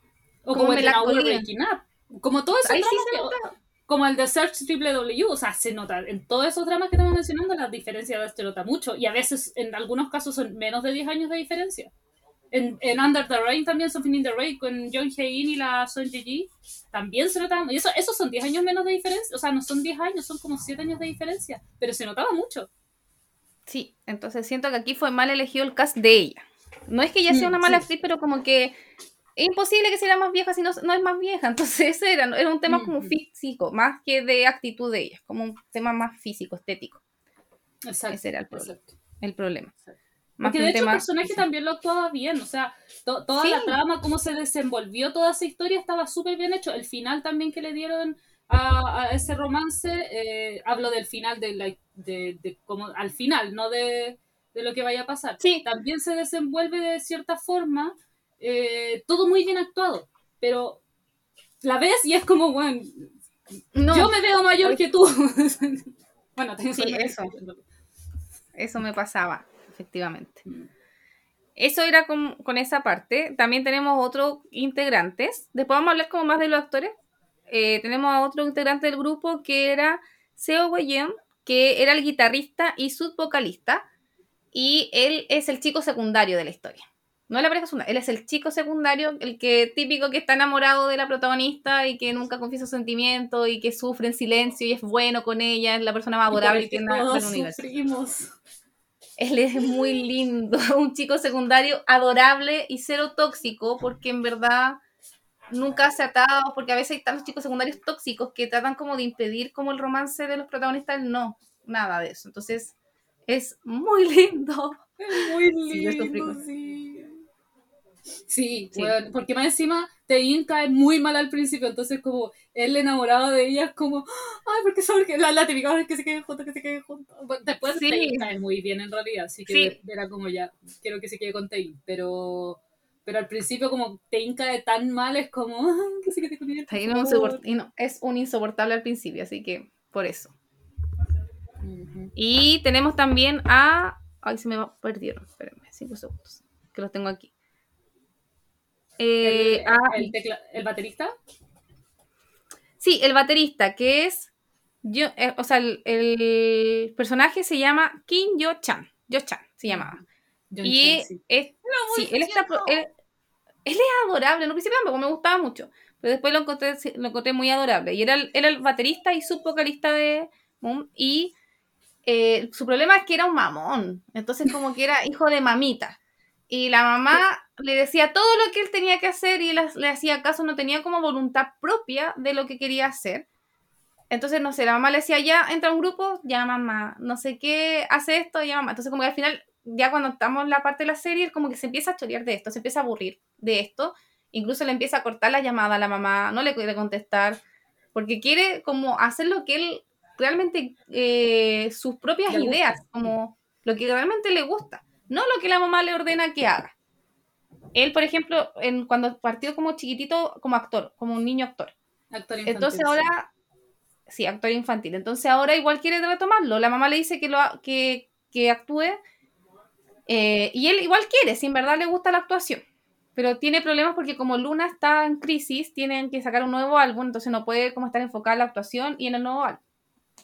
O Como como, el de Melancolía. Up. Como todos esos Ahí sí dramas se que- nota. como el de Search Triple W, o sea, se nota, en todos esos dramas que estamos mencionando, la diferencia de edad se nota mucho, y a veces, en algunos casos, son menos de 10 años de diferencia. En, en Under the Rain también, Something in the Rain, con John Hae-in y la Son Ji también se notaba, y eso, esos son 10 años menos de diferencia, o sea, no son 10 años, son como 7 años de diferencia, pero se notaba mucho. Sí, entonces siento que aquí fue mal elegido el cast de ella. No es que ella sea Mm, una mala sí. actriz, pero como que es imposible que sea más vieja si no, no es más vieja. (laughs) Entonces ese era, era un tema como físico, más que de actitud de ella, como un tema más físico, estético, Exacto. Ese era el problema. exacto. el problema. Exacto. Porque que de hecho el personaje también lo actuaba bien, o sea, to- toda Sí. la trama, cómo se desenvolvió toda esa historia estaba súper bien hecho. El final también que le dieron a, a ese romance, eh, hablo del final, de, la, de, de como al final, no de, de lo que vaya a pasar. Sí. También se desenvuelve de cierta forma, eh, todo muy bien actuado, pero la ves y es como, bueno, No, yo me veo mayor Ay. que tú. (laughs) bueno, tengo Sí, eso. eso me pasaba, efectivamente. Mm. Eso era con, con esa parte. También tenemos otros integrantes. Después vamos a hablar como más de los actores. Eh, tenemos a otro integrante del grupo que era Seo Wei-yeon, que era el guitarrista y subvocalista. Y él es el chico secundario de la historia. No es la pareja secundaria, él es el chico secundario, el que típico que está enamorado de la protagonista y que nunca confiesa sus sentimientos y que sufre en silencio y es bueno con ella, es la persona más adorable que por el todos del universo. Él es muy lindo, (laughs) un chico secundario adorable y cero tóxico, porque en verdad nunca se atado, porque a veces hay tantos chicos secundarios tóxicos que tratan como de impedir como el romance de los protagonistas, él no, nada de eso. Entonces, es muy (laughs) lindo. Es muy lindo, sí. Sí, Sí. weón, porque más encima Tein cae muy mal al principio, entonces como él enamorado de ella es como, ay, porque son la, la típica "Ay, que se queden juntos, que se queden juntos. Bueno, después Sí. Tein cae muy bien en realidad, así que Sí. era como ya, quiero que se quede con Tein, pero pero al principio como Tein cae tan mal es como, ay, que se quede con ella. Ahí no se favor". soport- y no, es un insoportable al principio, así que por eso. Y tenemos también a... Ay, se me va- perdieron, espérenme, cinco segundos, que los tengo aquí. Eh, el, a- el tecla- el baterista, Sí, el baterista, que es. Yo, eh, o sea, el, el personaje se llama Kim Yo-chan. Yo-chan se llamaba. John y es, sí, él está. Él, él es adorable. En un principio tampoco me gustaba mucho. pero después lo encontré, lo encontré muy adorable. Y era el, era el baterista y subvocalista de Moon. Y eh, su problema es que era un mamón. Entonces, como que era hijo de mamita. Y la mamá le decía todo lo que él tenía que hacer y él le hacía caso, no tenía como voluntad propia de lo que quería hacer. Entonces, no sé, la mamá le decía, ya entra un grupo, ya mamá, no sé qué, hace esto, ya mamá. Entonces, como que al final, ya cuando estamos en la parte de la serie, como que se empieza a chorear de esto, se empieza a aburrir de esto. Incluso le empieza a cortar la llamada a la mamá, no le quiere contestar, porque quiere como hacer lo que él realmente, eh, sus propias ideas, como lo que realmente le gusta, no lo que la mamá le ordena que haga. Él, por ejemplo, en, cuando partió como chiquitito, como actor, como un niño actor. Actor infantil, Entonces ahora sí, actor infantil. Entonces ahora igual quiere retomarlo. La mamá le dice que, lo, que, que actúe eh, y él igual quiere, si en verdad le gusta la actuación. Pero tiene problemas porque como Luna está en crisis, tienen que sacar un nuevo álbum, entonces no puede como estar enfocada en la actuación y en el nuevo álbum.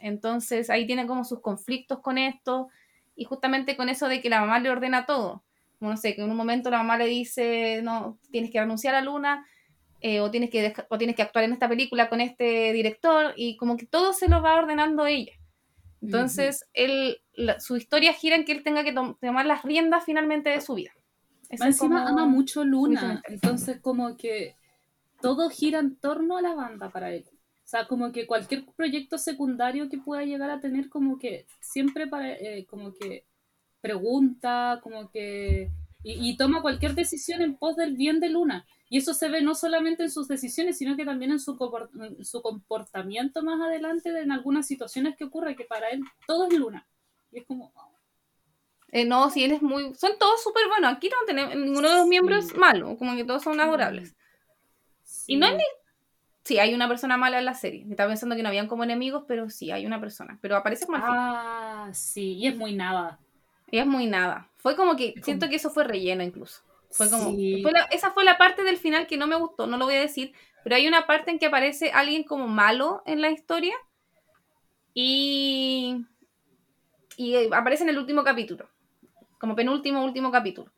Entonces ahí tiene como sus conflictos con esto y justamente con eso de que la mamá le ordena todo. Como no sé, que en un momento la mamá le dice, no, tienes que renunciar a Luna eh, o, tienes que o tienes que actuar en esta película con este director y como que todo se lo va ordenando ella. Entonces, él, su historia gira en que él tenga que tomar las riendas finalmente de su vida. encima ama mucho Luna, entonces como que todo gira en torno a la banda para él. O sea, como que cualquier proyecto secundario que pueda llegar a tener, como que siempre para, eh, como que pregunta, como que... y, toma cualquier decisión en pos del bien de Luna. Y eso se ve no solamente en sus decisiones, sino que también en su, su comportamiento más adelante en algunas situaciones que ocurre, que para él todo es luna. Y es como... Eh, no, sí, él es muy... Son todos súper buenos. Aquí no tenemos... Ninguno de los miembros es malo. Como que todos son adorables. Y no hay ni... Sí, hay una persona mala en la serie. Estaba pensando que no habían como enemigos, pero sí, hay una persona. Pero aparece como Ah, sí. Y es muy nada. Y es muy nada. Fue como que... Siento que eso fue relleno incluso. Fue como. esa fue la parte del final que no me gustó, no lo voy a decir. Pero hay una parte en que aparece alguien como malo en la historia. Y. Y eh, aparece en el último capítulo. Como penúltimo, último capítulo.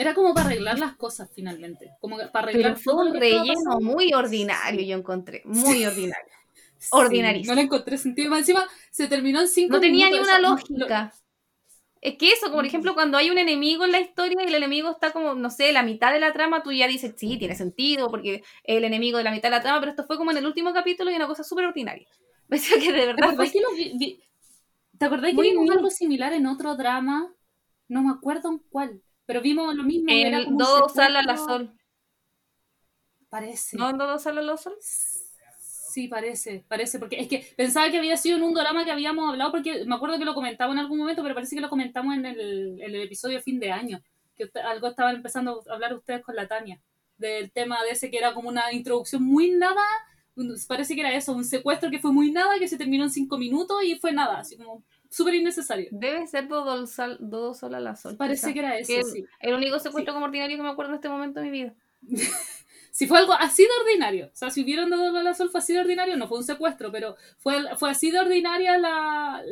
Era como para arreglar las cosas finalmente. Como para arreglar Pero fue un relleno muy ordinario, yo encontré. Muy ordinario. Ordinarísimo. No le encontré sentido. Encima se terminó en cinco No tenía ni una lógica. Es que eso, por ejemplo, cuando hay un enemigo en la historia y el enemigo está como, no sé, la mitad de la trama, tú ya dices, sí, tiene sentido, porque es el enemigo de la mitad de la trama, pero esto fue como en el último capítulo y una cosa súper ordinaria. (laughs) Me que de verdad. ¿Te acordás que, vimos algo similar en otro drama? No me acuerdo en cuál, pero vimos lo mismo. En era Dos Salas la Sol. Parece. ¿No en Dos Salas la Sol? Sí, parece, parece, porque es que pensaba que había sido en un drama que habíamos hablado, porque me acuerdo que lo comentaba en algún momento, pero parece que lo comentamos en el, el episodio fin de año, que algo estaban empezando a hablar ustedes con la Tania, del tema de ese que era como una introducción muy nada, parece que era eso, un secuestro que fue muy nada, que se terminó en cinco minutos y fue nada, así como súper innecesario. Debe ser todo Sol a la Sol. Parece que era eso, sí. El único secuestro como ordinario que me acuerdo en este momento de mi vida. (laughs) si fue algo así de ordinario, o sea, si hubieran dado la sol fue así de ordinario, no fue un secuestro, pero fue, fue así de ordinaria la...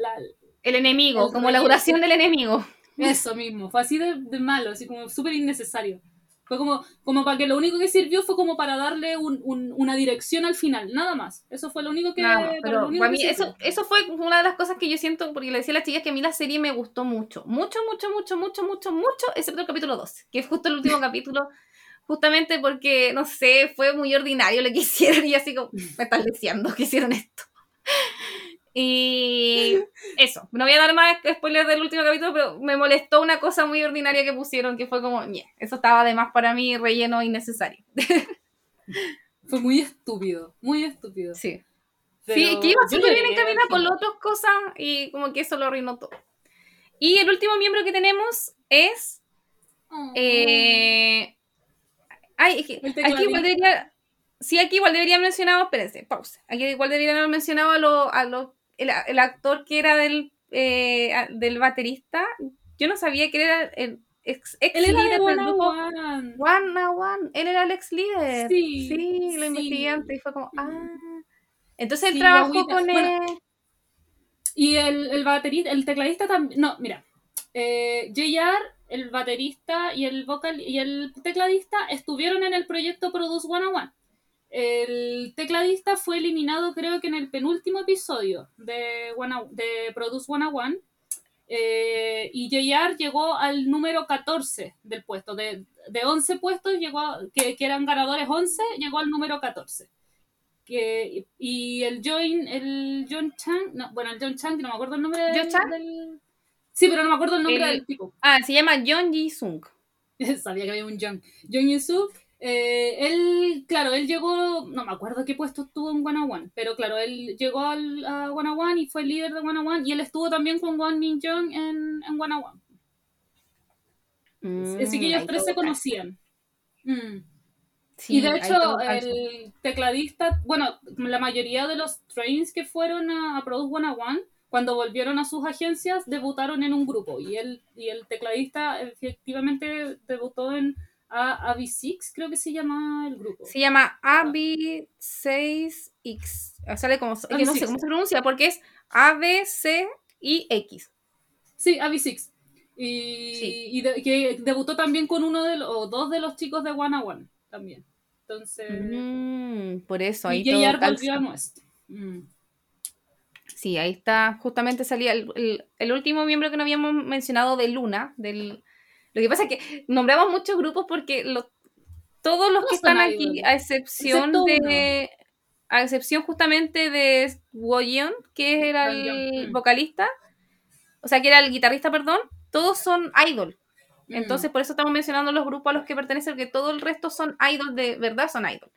el enemigo, como la duración del enemigo. Eso mismo, fue así de, malo, así como súper innecesario. Fue como, como para que lo único que sirvió fue como para darle un, una dirección al final, nada más. Eso fue lo único que... pero mí eso, eso fue una de las cosas que yo siento, porque le decía a las chicas que a mí la serie me gustó mucho. Mucho, mucho, mucho, mucho, mucho, mucho, excepto el capítulo 12, que es justo el último (laughs) capítulo justamente porque, no sé, fue muy ordinario lo que (laughs) hicieron y así como, me están diciendo que hicieron esto. Y eso, no voy a dar más spoilers del último capítulo, pero me molestó una cosa muy ordinaria que pusieron, que fue como, eso estaba además para mí relleno innecesario. (laughs) Fue muy estúpido, muy estúpido. Sí. sí, que iba súper bien encaminada con las otras cosas y como que eso lo arruinó todo. Y el último miembro que tenemos es oh. eh, Ay, aquí igual debería. Sí, aquí igual debería haber mencionado. Espérense, pausa. Aquí igual debería haber mencionado a lo, a lo, el, actor que era del, eh, del baterista. Yo no sabía que era el ex, ex líder del grupo. One. One Él era el ex líder. Sí, sí lo investigué antes y fue como, ah. Entonces él trabajó con él. Y el, el baterista, el tecladista también. No, mira. Eh, JR el baterista y el vocal y el tecladista estuvieron en el proyecto Produce 101. El tecladista fue eliminado creo que en el penúltimo episodio de, One- de Produce 101 eh, y JR llegó al número 14 del puesto. De, de 11 puestos, llegó a- que, que eran ganadores 11, llegó al número 14. Que, y el John, el John Chang, no, bueno, el John Chang, no me acuerdo el nombre del, ¿John Chang? del- Sí, pero no me acuerdo el nombre El- del tipo. Ah, se llama John Ji Sung. (laughs) Sabía que había un John. John Yusuf, eh, él, claro, él llegó, no me acuerdo qué puesto estuvo en One One, pero claro, él llegó al, a One One y fue el líder de One One y él estuvo también con Won Min Jong en, en One One. Así que ellos Mm, tres se conocían. Mm. Sí, y de hecho, el tecladista, bueno, la mayoría de los trains que fueron a, a Produce One One, cuando volvieron a sus agencias, debutaron en un grupo. Y el, y el tecladista efectivamente debutó en a, AB6, creo que se llama el grupo. Se llama AB6X. Ah, Sale como, no sé AB6. cómo se pronuncia porque es ABC y X. Sí, AB6. Y, Sí. y de- que debutó también con uno de los, o dos de los chicos de One One también. Entonces, Mm, por eso, ahí y todo volvió a nuestro. Mm. Sí, ahí está, justamente salía el, el- el último miembro que no habíamos mencionado de Luna. Del... Lo que pasa es que nombramos muchos grupos porque todos los que están aquí, a excepción de. A excepción justamente de Woyeon, que era el mm. vocalista, o sea, que era el guitarrista, perdón, todos son idol. Mm. Entonces, por eso estamos mencionando los grupos a los que pertenecen, porque todo el resto son idol, de verdad son idol.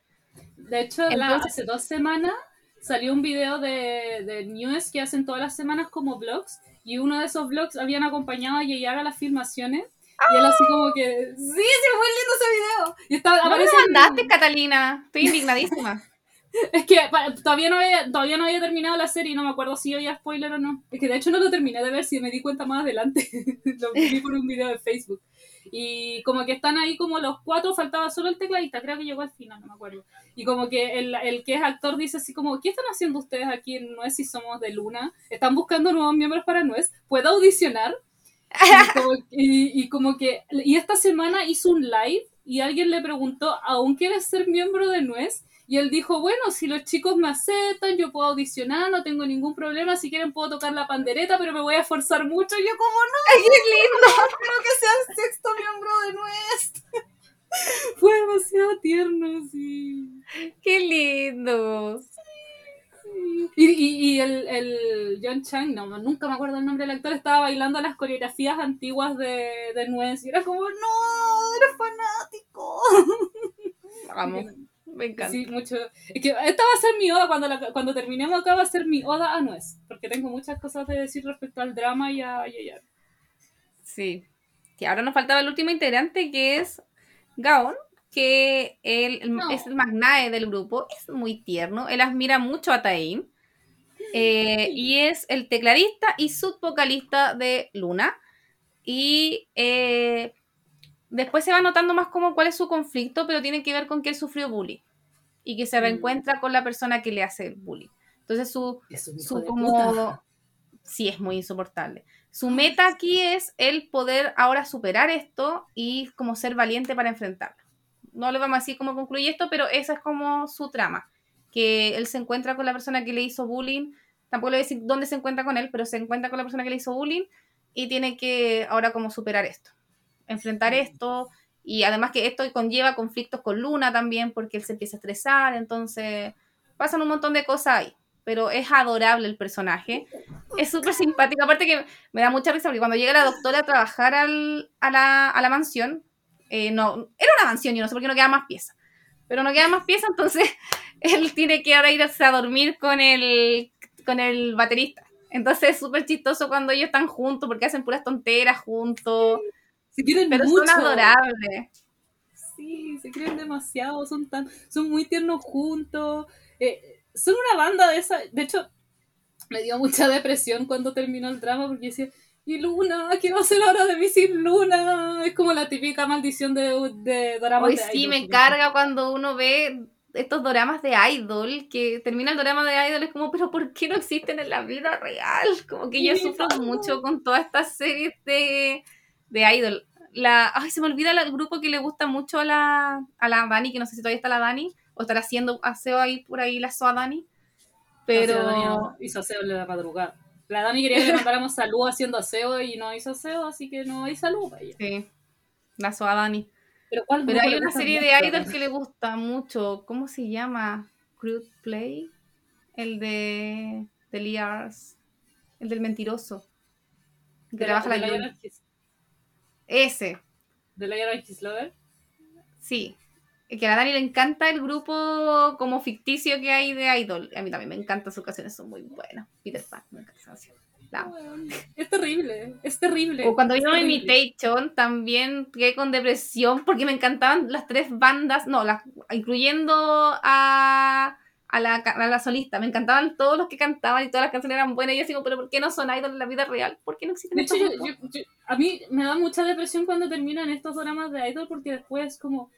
De hecho, la- Entonces- hace dos semanas salió un video de, de News que hacen todas las semanas como vlogs y uno de esos vlogs habían acompañado a Yeyar a las filmaciones y él así como que sí, sí, muy lindo ese video y estaba, No aparece mandaste, Catalina. Estoy indignadísima. (laughs) es que pa- todavía no, había, todavía no había terminado la serie y no me acuerdo si había spoiler o no es que de hecho no lo terminé de ver si me di cuenta más adelante (laughs) lo vi por un video de Facebook y como que están ahí como los cuatro, faltaba solo el tecladista, creo que llegó al final, no me acuerdo. Y como que el, el que es actor dice así como, ¿qué están haciendo ustedes aquí en Nuez si somos de Luna? ¿Están buscando nuevos miembros para Nuez? ¿Puedo audicionar? Y como, y- y como que, y esta semana hizo un live y alguien le preguntó, ¿aún quieres ser miembro de Nuez? Y él dijo, bueno, si los chicos me aceptan, yo puedo audicionar, no tengo ningún problema, si quieren puedo tocar la pandereta, pero me voy a esforzar mucho. Y yo como, no, ¡Ay, qué lindo! quiero que seas sexto miembro de Nuez. (laughs) Fue demasiado tierno, sí. ¡Qué lindo! Y, y, y el, el John Chang, no, nunca me acuerdo el nombre del actor, estaba bailando las coreografías antiguas de, de Nuez y era como, no, eres fanático. (laughs) Amo. Me encanta. Sí, mucho. Es que esta va a ser mi oda, cuando, la- cuando terminemos acá va a ser mi oda a Nuez, porque tengo muchas cosas que decir respecto al drama y a Yeyar. Sí. Que ahora nos faltaba el último integrante que es Gaon, que él No. es el magnae del grupo, es muy tierno, él admira mucho a Taein. eh, y es el tecladista y subvocalista de Luna. Y eh, después se va notando más como cuál es su conflicto, pero tiene que ver con que él sufrió bullying y que se Mm. reencuentra con la persona que le hace el bullying. Entonces su, su como sí es muy insoportable. Su meta aquí es el poder ahora superar esto y como ser valiente para enfrentarlo. No le vamos a decir cómo concluye esto, pero esa es como su trama. Que él se encuentra con la persona que le hizo bullying. Tampoco le voy a decir dónde se encuentra con él, pero se encuentra con la persona que le hizo bullying y tiene que ahora como superar esto. Enfrentar esto. Y además que esto conlleva conflictos con Luna también, porque él se empieza a estresar. Entonces pasan un montón de cosas ahí. Pero es adorable el personaje. Es súper simpático. Aparte que me da mucha risa porque cuando llega la doctora a trabajar al- a, la, a la mansión, eh, no, era una mansión, yo no sé por qué no queda más pieza. Pero no queda más pieza, entonces (laughs) él tiene que ahora irse a dormir con el, con el baterista. Entonces es súper chistoso cuando ellos están juntos porque hacen puras tonteras juntos. Se quieren Pero mucho. son adorables. Sí, se creen demasiado, son tan, son muy tiernos juntos. Eh, son una banda de esa. De hecho, me dio mucha depresión cuando terminó el drama porque decía, y Luna, ¿qué va a ser ahora de mí sin Luna? Es como la típica maldición de, de dramas Hoy de sí me carga cuando uno ve estos doramas de idol, que termina el drama de idol, es como, pero ¿por qué no existen en la vida real? Como que yo sufro no. mucho con todas estas series de, de idol. la. Ay, se me olvida el grupo que le gusta mucho a la, a la Dani, que no sé si todavía está la Dani, o estará haciendo aseo ahí por ahí la SOA Dani. Pero. Hizo aseo en la madrugada. La Dani quería que le mandáramos salud haciendo aseo y no hizo aseo, así que no hay salud para ella. Sí, la SOA Dani. Pero, ¿cuál Pero grupo hay una serie mucho? de idols que le gusta mucho. ¿Cómo se llama? Crude Play. El de. de Liars. El del mentiroso. Que ¿De trabaja la, de Kiss- Ese, ¿De Kiss Lover? sí. Es Que a Dani le encanta el grupo como ficticio que hay de idol. A mí también me encanta, sus canciones son muy buenas. Peter Pan, me encanta esa canción. Es terrible, es terrible. O cuando vino. Imitation, también quedé con depresión porque me encantaban las tres bandas, no, las, incluyendo a, a, la, a la solista. Me encantaban todos los que cantaban y todas las canciones eran buenas. Y yo digo, pero ¿por qué no son idols en la vida real? ¿Por qué no existen De hecho, estos yo- grupos? yo- yo- a mí me da mucha depresión cuando terminan estos dramas de idol porque después como...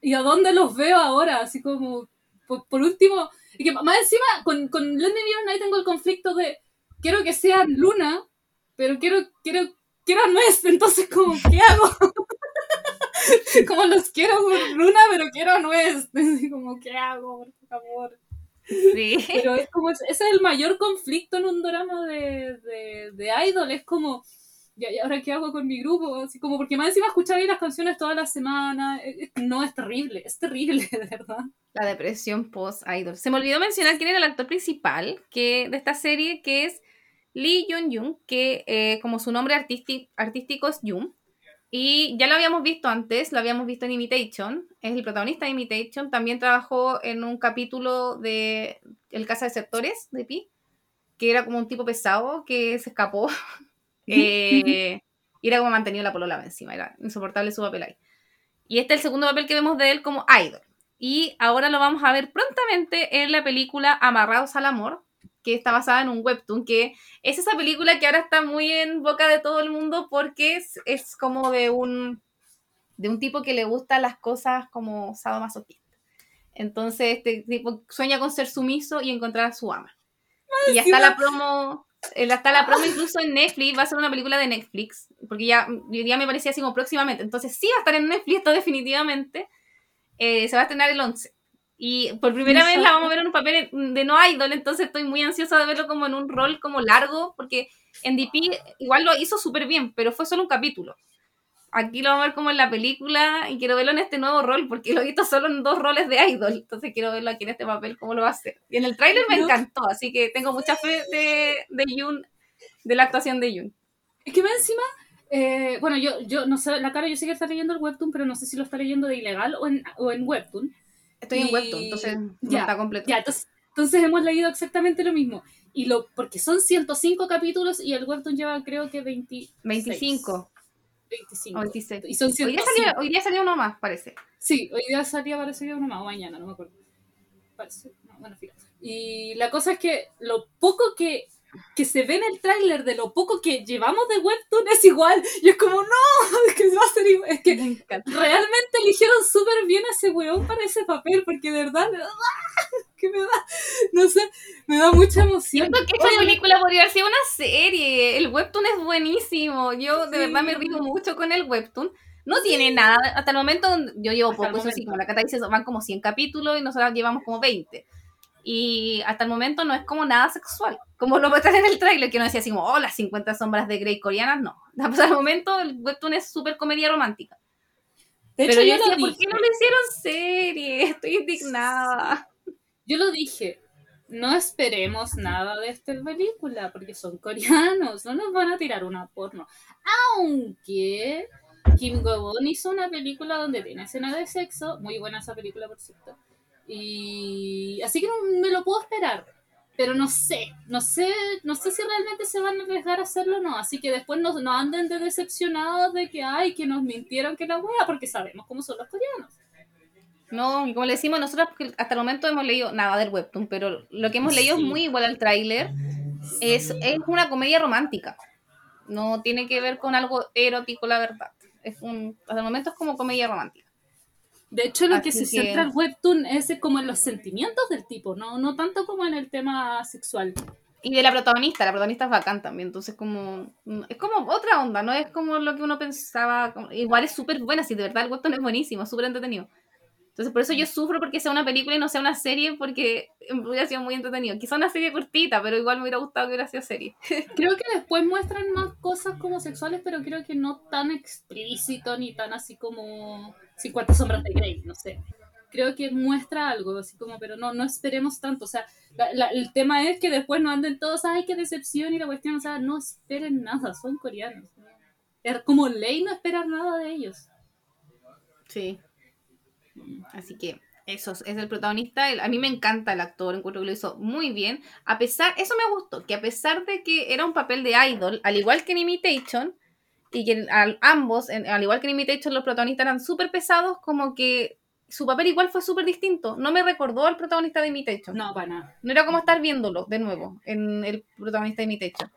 ¿Y a dónde los veo ahora? Así como, por, por último... Y que más encima, con, con Be Your Night tengo el conflicto de... Quiero que sean Luna, pero quiero, quiero, quiero a Nuez, entonces como, ¿qué hago? (laughs) como los quiero Luna, pero quiero a Nuez. (laughs) Así como, ¿qué hago? Por favor. Sí. Pero es como, ese es el mayor conflicto en un drama de, de, de idol, es como, ¿y ahora qué hago con mi grupo? Como, porque más encima escuchar ahí las canciones toda la semana, eh, eh, no, es terrible, es terrible, (laughs) de verdad. La depresión post-idol. Se me olvidó mencionar quién era el actor principal que, de esta serie, que es Lee Jung-jung, que eh, como su nombre artísti- artístico es Jung. Y ya lo habíamos visto antes, lo habíamos visto en Imitation, es el protagonista de Imitation, también trabajó en un capítulo de El Casa de Sectores de Pi, que era como un tipo pesado que se escapó. (laughs) Eh, y era como mantenido la polola encima, era insoportable su papel ahí. Y este es el segundo papel que vemos de él como idol. Y ahora lo vamos a ver prontamente en la película Amarrados al Amor, que está basada en un webtoon, que es esa película que ahora está muy en boca de todo el mundo porque es, es como de un, de un tipo que le gustan las cosas como sadomasoquista. Entonces este tipo sueña con ser sumiso y encontrar a su ama. Y ya está la promo, está la promo incluso en Netflix, va a ser una película de Netflix, porque ya, ya me parecía así como próximamente. Entonces sí va a estar en Netflix esto (laughs) definitivamente. Eh, se va a estrenar el 11. Y por primera vez la vamos a ver en un papel de no idol, entonces estoy muy ansiosa de verlo como en un rol como largo, porque en DP igual lo hizo súper bien, pero fue solo un capítulo. Aquí lo vamos a ver como en la película y quiero verlo en este nuevo rol, porque lo he visto solo en dos roles de idol, entonces quiero verlo aquí en este papel, cómo lo va a hacer. Y en el tráiler me encantó, así que tengo mucha fe de, de Yoon, de la actuación de Yoon. Es que más encima, eh, bueno, yo, yo no sé, la cara yo sé que está leyendo el webtoon, pero no sé si lo está leyendo de ilegal o en, o en webtoon. Estoy en webtoon, entonces no ya, está completo. Ya, entonces, entonces hemos leído exactamente lo mismo. Y lo, porque son 105 capítulos y el webtoon lleva creo que 20, 25 25. o 26. Y son Hoy día, 105. salió, hoy día salió uno más, parece. Sí, hoy día salía, parece que uno más, o mañana, no me acuerdo. Parece, no, bueno, fíjate. Y la cosa es que lo poco que, que se ve en el tráiler de lo poco que llevamos de Webtoon es igual. Y es como, no, es que va a ser igual. Es que realmente eligieron súper bien a ese weón para ese papel, porque de verdad, que me da, (laughs) no sé, me da mucha emoción. Siento que esta película podría haber sido una serie. El webtoon es buenísimo. Yo de Sí. verdad me río mucho con el webtoon. No tiene nada. Hasta el momento, yo llevo Hasta poco, eso sí, como la Cata dice, van como 100 capítulos y nosotros llevamos como 20. Y hasta el momento no es como nada sexual. Como lo muestran en el tráiler, que no decía así como, oh, las 50 sombras de Grey coreanas. No. (laughs) Hasta el momento el webtoon es súper comedia romántica. De hecho, Pero yo yo, decía, lo ¿por qué no le hicieron serie? (laughs) Estoy indignada. Yo lo dije, no esperemos nada de esta película, porque son coreanos, no nos van a tirar una porno. Aunque Kim Go-won hizo una película donde tiene escena de sexo, muy buena esa película, por cierto. Y así que no me lo puedo esperar. Pero no sé, no sé, no sé si realmente se van a arriesgar a hacerlo o no. Así que después no, no anden de decepcionados de que ay, que nos mintieron que la wea, porque sabemos cómo son los coreanos. No, y como le decimos, nosotros porque hasta el momento hemos leído nada del webtoon, pero lo que hemos leído Sí. es muy igual al tráiler. Es, es una comedia romántica. No tiene que ver con algo erótico, la verdad. Es un, hasta el momento es como comedia romántica. De hecho, lo Así que se que- centra el webtoon es como en los sentimientos del tipo, no, no tanto como en el tema sexual. Y de la protagonista, la protagonista es bacán también, entonces como es como otra onda, no es como lo que uno pensaba, igual es súper buena, si de verdad el Weston es buenísimo, súper entretenido. Entonces por eso yo sufro porque sea una película y no sea una serie, porque hubiera sido muy entretenido. Quizá una serie cortita, pero igual me hubiera gustado que hubiera sido serie. (laughs) Creo que después muestran más cosas como sexuales, pero creo que no tan explícito ni tan así como 50 sombras de Grey, no sé creo que muestra algo, así como, pero no, no esperemos tanto. O sea, el tema es que después no anden todos, ay, qué decepción y la cuestión, o sea, no esperen nada, son coreanos. Es como ley no esperar nada de ellos. Sí. Así que eso es el protagonista. A mí me encanta el actor, encuentro que lo hizo muy bien. A pesar, eso me gustó, que a pesar de que era un papel de idol, al igual que en Imitation, y que ambos, al igual que en Imitation, los protagonistas eran súper pesados, como que su papel igual fue súper distinto. No me recordó al protagonista de Mi Techo. No, para nada. No era como estar viéndolo de nuevo en el protagonista de Mi Techo.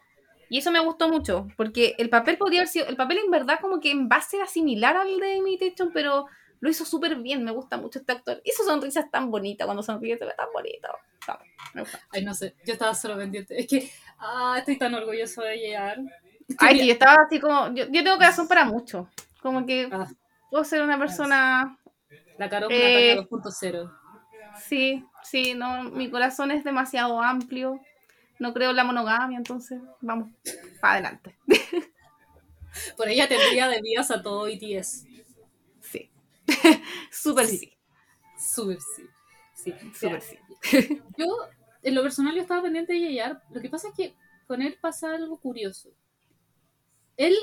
Y eso me gustó mucho, porque el papel podía haber sido, el papel en verdad como que en base era similar al de Imitation, pero lo hizo súper bien, me gusta mucho este actor. Y su sonrisa es tan bonita, cuando sonríe se ve tan bonito. Ay, no sé, yo estaba solo pendiente. Es que, ah, estoy tan orgulloso de llegar. Ay, yo estaba así como, yo, yo tengo corazón para mucho. Como que ah. puedo ser una persona la Caro eh, 2.0. Sí, sí, no, mi corazón es demasiado amplio. No creo en la monogamia, entonces vamos, para adelante. (laughs) Por ella tendría de vías a todo ITS. Sí. (laughs) Súper sí. sí. Súper sí. Sí, súper sí. (laughs) Yo, en lo personal, yo estaba pendiente de Yayar. Lo que pasa es que con él pasa algo curioso. Él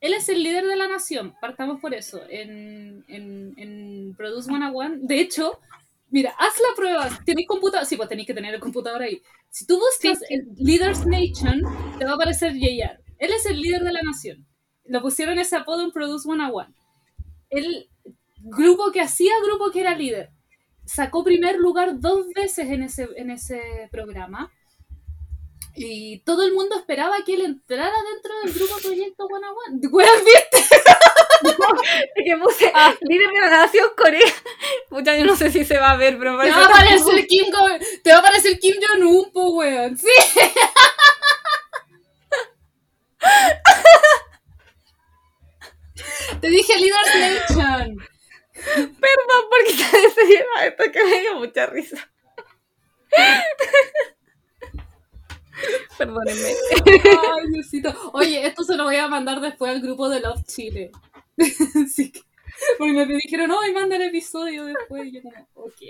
él es el líder de la nación, partamos por eso, en, en, en Produce One. De hecho, mira, haz la prueba. ¿Tenéis computador? Sí, pues tenéis que tener el computador ahí. Si tú buscas el Leaders Nation, te va a aparecer JR. Él es el líder de la nación. Lo pusieron ese apodo en Produce One. El grupo que hacía grupo que era líder sacó primer lugar dos veces en ese, en ese programa y todo el mundo esperaba que él entrara dentro del grupo (laughs) Proyecto One One. (laughs) ¿Weón, viste? (laughs) que puse ah. líder de la nación Corea. Pucha, yo no sé si se va a ver, pero me Te va a aparecer Kim, te va a aparecer Kim Jong-un, po, weón. Sí. Te dije Leader Nation. Perdón, porque (laughs) te lleva esto que me dio mucha risa. (laughs) Perdónenme. Ay, Diosito. Oye, esto se lo voy a mandar después al grupo de Love Chile. (laughs) Así que, porque me dijeron, no, y manda el episodio después. Y yo como, ok.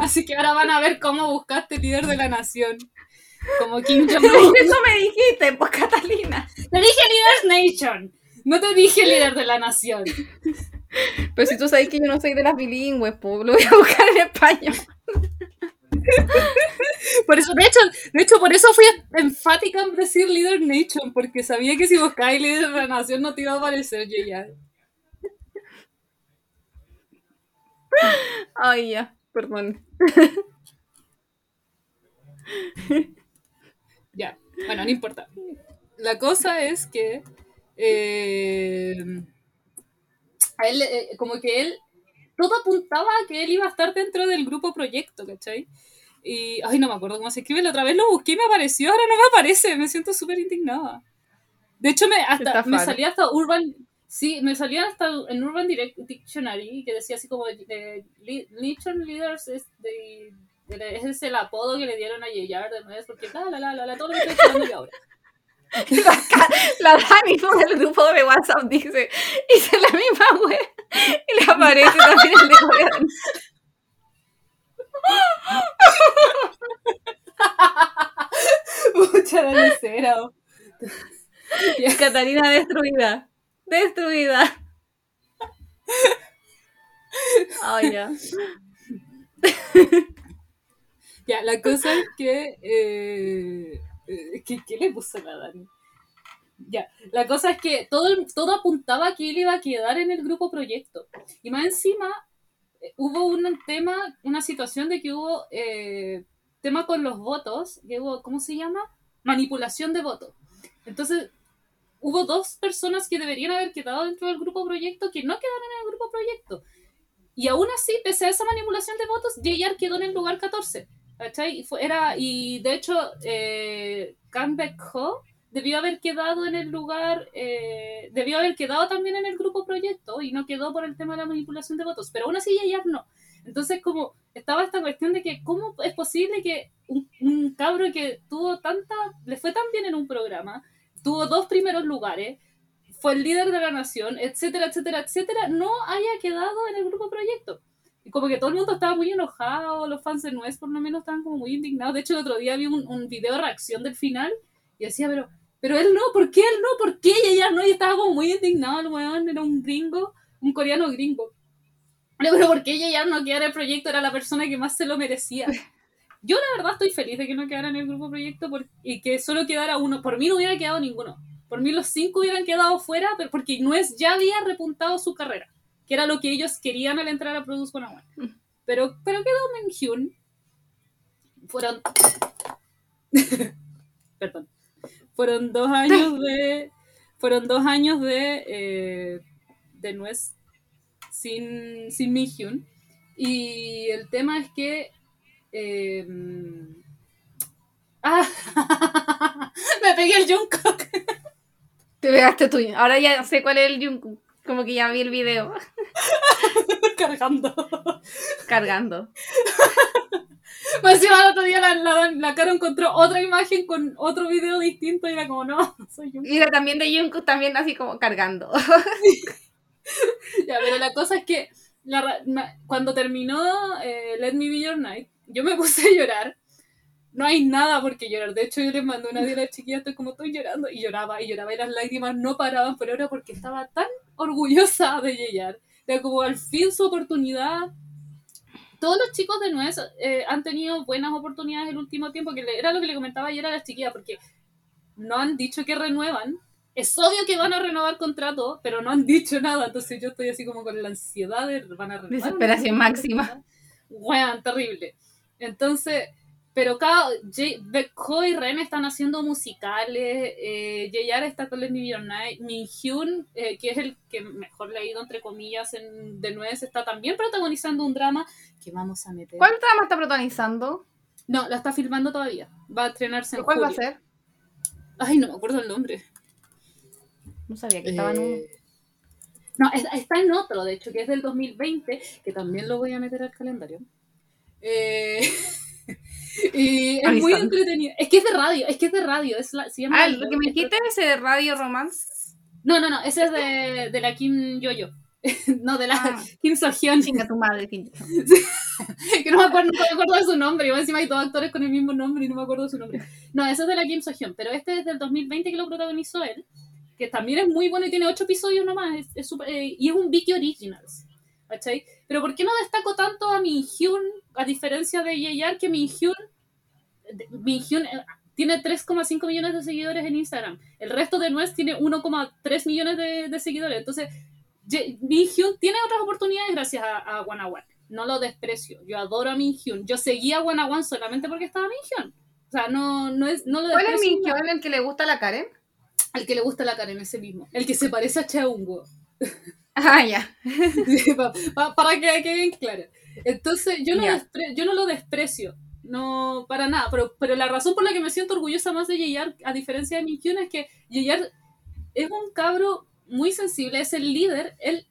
Así que ahora van a ver cómo buscaste líder de la nación. Como Kim Jong-un. Eso me dijiste, pues Catalina. Te dije Leaders Nation. No te dije líder de la nación. Pero si tú sabes que yo no soy de las bilingües, pues lo voy a buscar en español. por eso, de hecho, de hecho, por eso fui enfática en decir Leader Nation, porque sabía que si buscabas Líder de la Nación no te iba a aparecer yo ya. Ay, ya, perdón. ya, bueno, no importa. La cosa es que eh, a él, eh, como que él todo apuntaba a que él iba a estar dentro del grupo proyecto, ¿cachai? Y, ay, no me acuerdo cómo se escribe, la otra vez lo busqué y me apareció, ahora no me aparece, me siento súper indignada. De hecho, me, hasta, me salía hasta Urban, sí, me salía hasta en Urban Direct Dictionary, que decía así como, eh, Leaders es, de, es el apodo que le dieron a Yeyard de nuevo, porque la, la, la, la, todo lo que estoy hablando ahora. (laughs) La, Dani por el grupo de WhatsApp dice, hice la misma web y le aparece también el de Mucha lecera. Catalina destruida. Destruida. Ay, ya. Ya, la cosa es que eh, eh, ¿Qué, le puso la Dani? Ya, la cosa es que todo, todo apuntaba a que él iba a quedar en el grupo proyecto. Y más encima, eh, hubo un tema, una situación de que hubo eh, tema con los votos, que hubo, ¿cómo se llama? Manipulación de votos. Entonces, hubo dos personas que deberían haber quedado dentro del grupo proyecto que no quedaron en el grupo proyecto. Y aún así, pese a esa manipulación de votos, JR quedó en el lugar 14. ¿Cachai? Y, fue- era, y de hecho, eh, Kang Baek-ho debió haber quedado en el lugar, eh, debió haber quedado también en el grupo proyecto y no quedó por el tema de la manipulación de votos, pero aún así Yeyar no. Entonces, como estaba esta cuestión de que, ¿cómo es posible que un, un cabro que tuvo tanta, le fue tan bien en un programa, tuvo dos primeros lugares, fue el líder de la nación, etcétera, etcétera, etcétera, no haya quedado en el grupo proyecto? Y como que todo el mundo estaba muy enojado, los fans de Nuez por lo menos estaban como muy indignados. De hecho, el otro día vi un, un video de reacción del final y decía, pero, pero él no, ¿por qué él no? ¿Por qué ella no? Y estaba como muy indignado el weón, era un gringo, un coreano gringo. Pero, ¿por qué ella no quedara en el proyecto? Era la persona que más se lo merecía. Yo la verdad estoy feliz de que no quedara en el grupo proyecto y que solo quedara uno. Por mí no hubiera quedado ninguno. Por mí los cinco hubieran quedado fuera, pero porque Nuez ya había repuntado su carrera, que era lo que ellos querían al entrar a Produce 101. Pero, pero quedó Menhyun. Fueron. (laughs) Perdón. Fueron dos años de. Fueron dos años de. eh, de Nuez sin, sin Mihyun. Y el tema es que. eh, ah, (laughs) me pegué el Jungkook. Te pegaste tú. Ahora ya sé cuál es el Jungkook. Como que ya vi el video (laughs) cargando. cargando. Más encima el otro día la, la, la Caro encontró otra imagen con otro video distinto y era como, no, (laughs) soy yo. Y era también de Jungkook, también así como cargando. (laughs) Ya, pero la cosa es que la cuando terminó eh, Let Me Be Your Night, yo me puse a llorar. No hay nada por qué llorar. De hecho, yo les mandé una día a la chiquilla, estoy como estoy llorando. Y lloraba, y lloraba, y las lágrimas no paraban, pero era porque estaba tan orgullosa de Yeyar. Era como al fin su oportunidad. Todos los chicos de Nuez eh, han tenido buenas oportunidades el último tiempo, que le- era lo que le comentaba ayer a las chiquillas, porque no han dicho que renuevan. Es obvio que van a renovar contrato, pero no han dicho nada. Entonces yo estoy así como con la ansiedad de van a renovar. Desesperación máxima. Weón, terrible. Entonces, pero cada. Baekho y Ren están haciendo musicales. Eh, está con Let Me Be Your Night. Min Hyun, eh, que es el que mejor le ha ido, entre comillas, en, de Nuez, está también protagonizando un drama que vamos a meter. ¿Cuál trama está protagonizando? No, la está filmando todavía. Va a estrenarse en ¿Cuál va a ser? Ay, no me acuerdo el nombre. No sabía que estaba en un... Eh, No, es- está en otro, de hecho, que es del 2020, que también lo voy a meter al calendario. Eh, (laughs) y (laughs) es muy entretenido. Es que es de radio, es que es de radio. Es la, se llama Ah, lo que me dijiste ese de Radio Romance. No, no, no, ese es de, de la Kim Yoyo. (laughs) no, de la Ah. (laughs) Kim Sohyun. Chinga tu madre. que- que no me acuerdo, no me acuerdo de su nombre. Igual encima hay dos actores con el mismo nombre y no me acuerdo de su nombre. No, ese es de la Kim Sohyun, pero este es del 2020 que lo protagonizó él, que también es muy bueno y tiene ocho episodios nomás, es, es súper- eh, y es un Vicky Originals. ¿Cachai? Pero ¿por qué no destaco tanto a Min Hyun, a diferencia de Yeyar, que Min Hyun, de- Min Hyun eh, tiene 3,5 millones de seguidores en Instagram. El resto de Nuez tiene 1,3 millones de, de seguidores. Entonces, Ye- Min Hyun tiene otras oportunidades gracias a, a One One. No lo desprecio. Yo adoro a Min Hyun. Yo seguía a One solamente porque estaba Min Hyun. O sea, no, no, es, no lo ¿Cuál es desprecio. mi Hyun, el que le gusta a la Karen? Al que le gusta la Karen, ese mismo. El que se parece a Cheungo. Ah, ya. (laughs) Pa- pa- para que quede bien claro. Entonces, yo no, Ya. despre- yo no lo desprecio. No, para nada. Pero, pero la razón por la que me siento orgullosa más de Yeyar, a diferencia de Min Hyun, es que Yeyar es un cabro muy sensible, es el líder. Él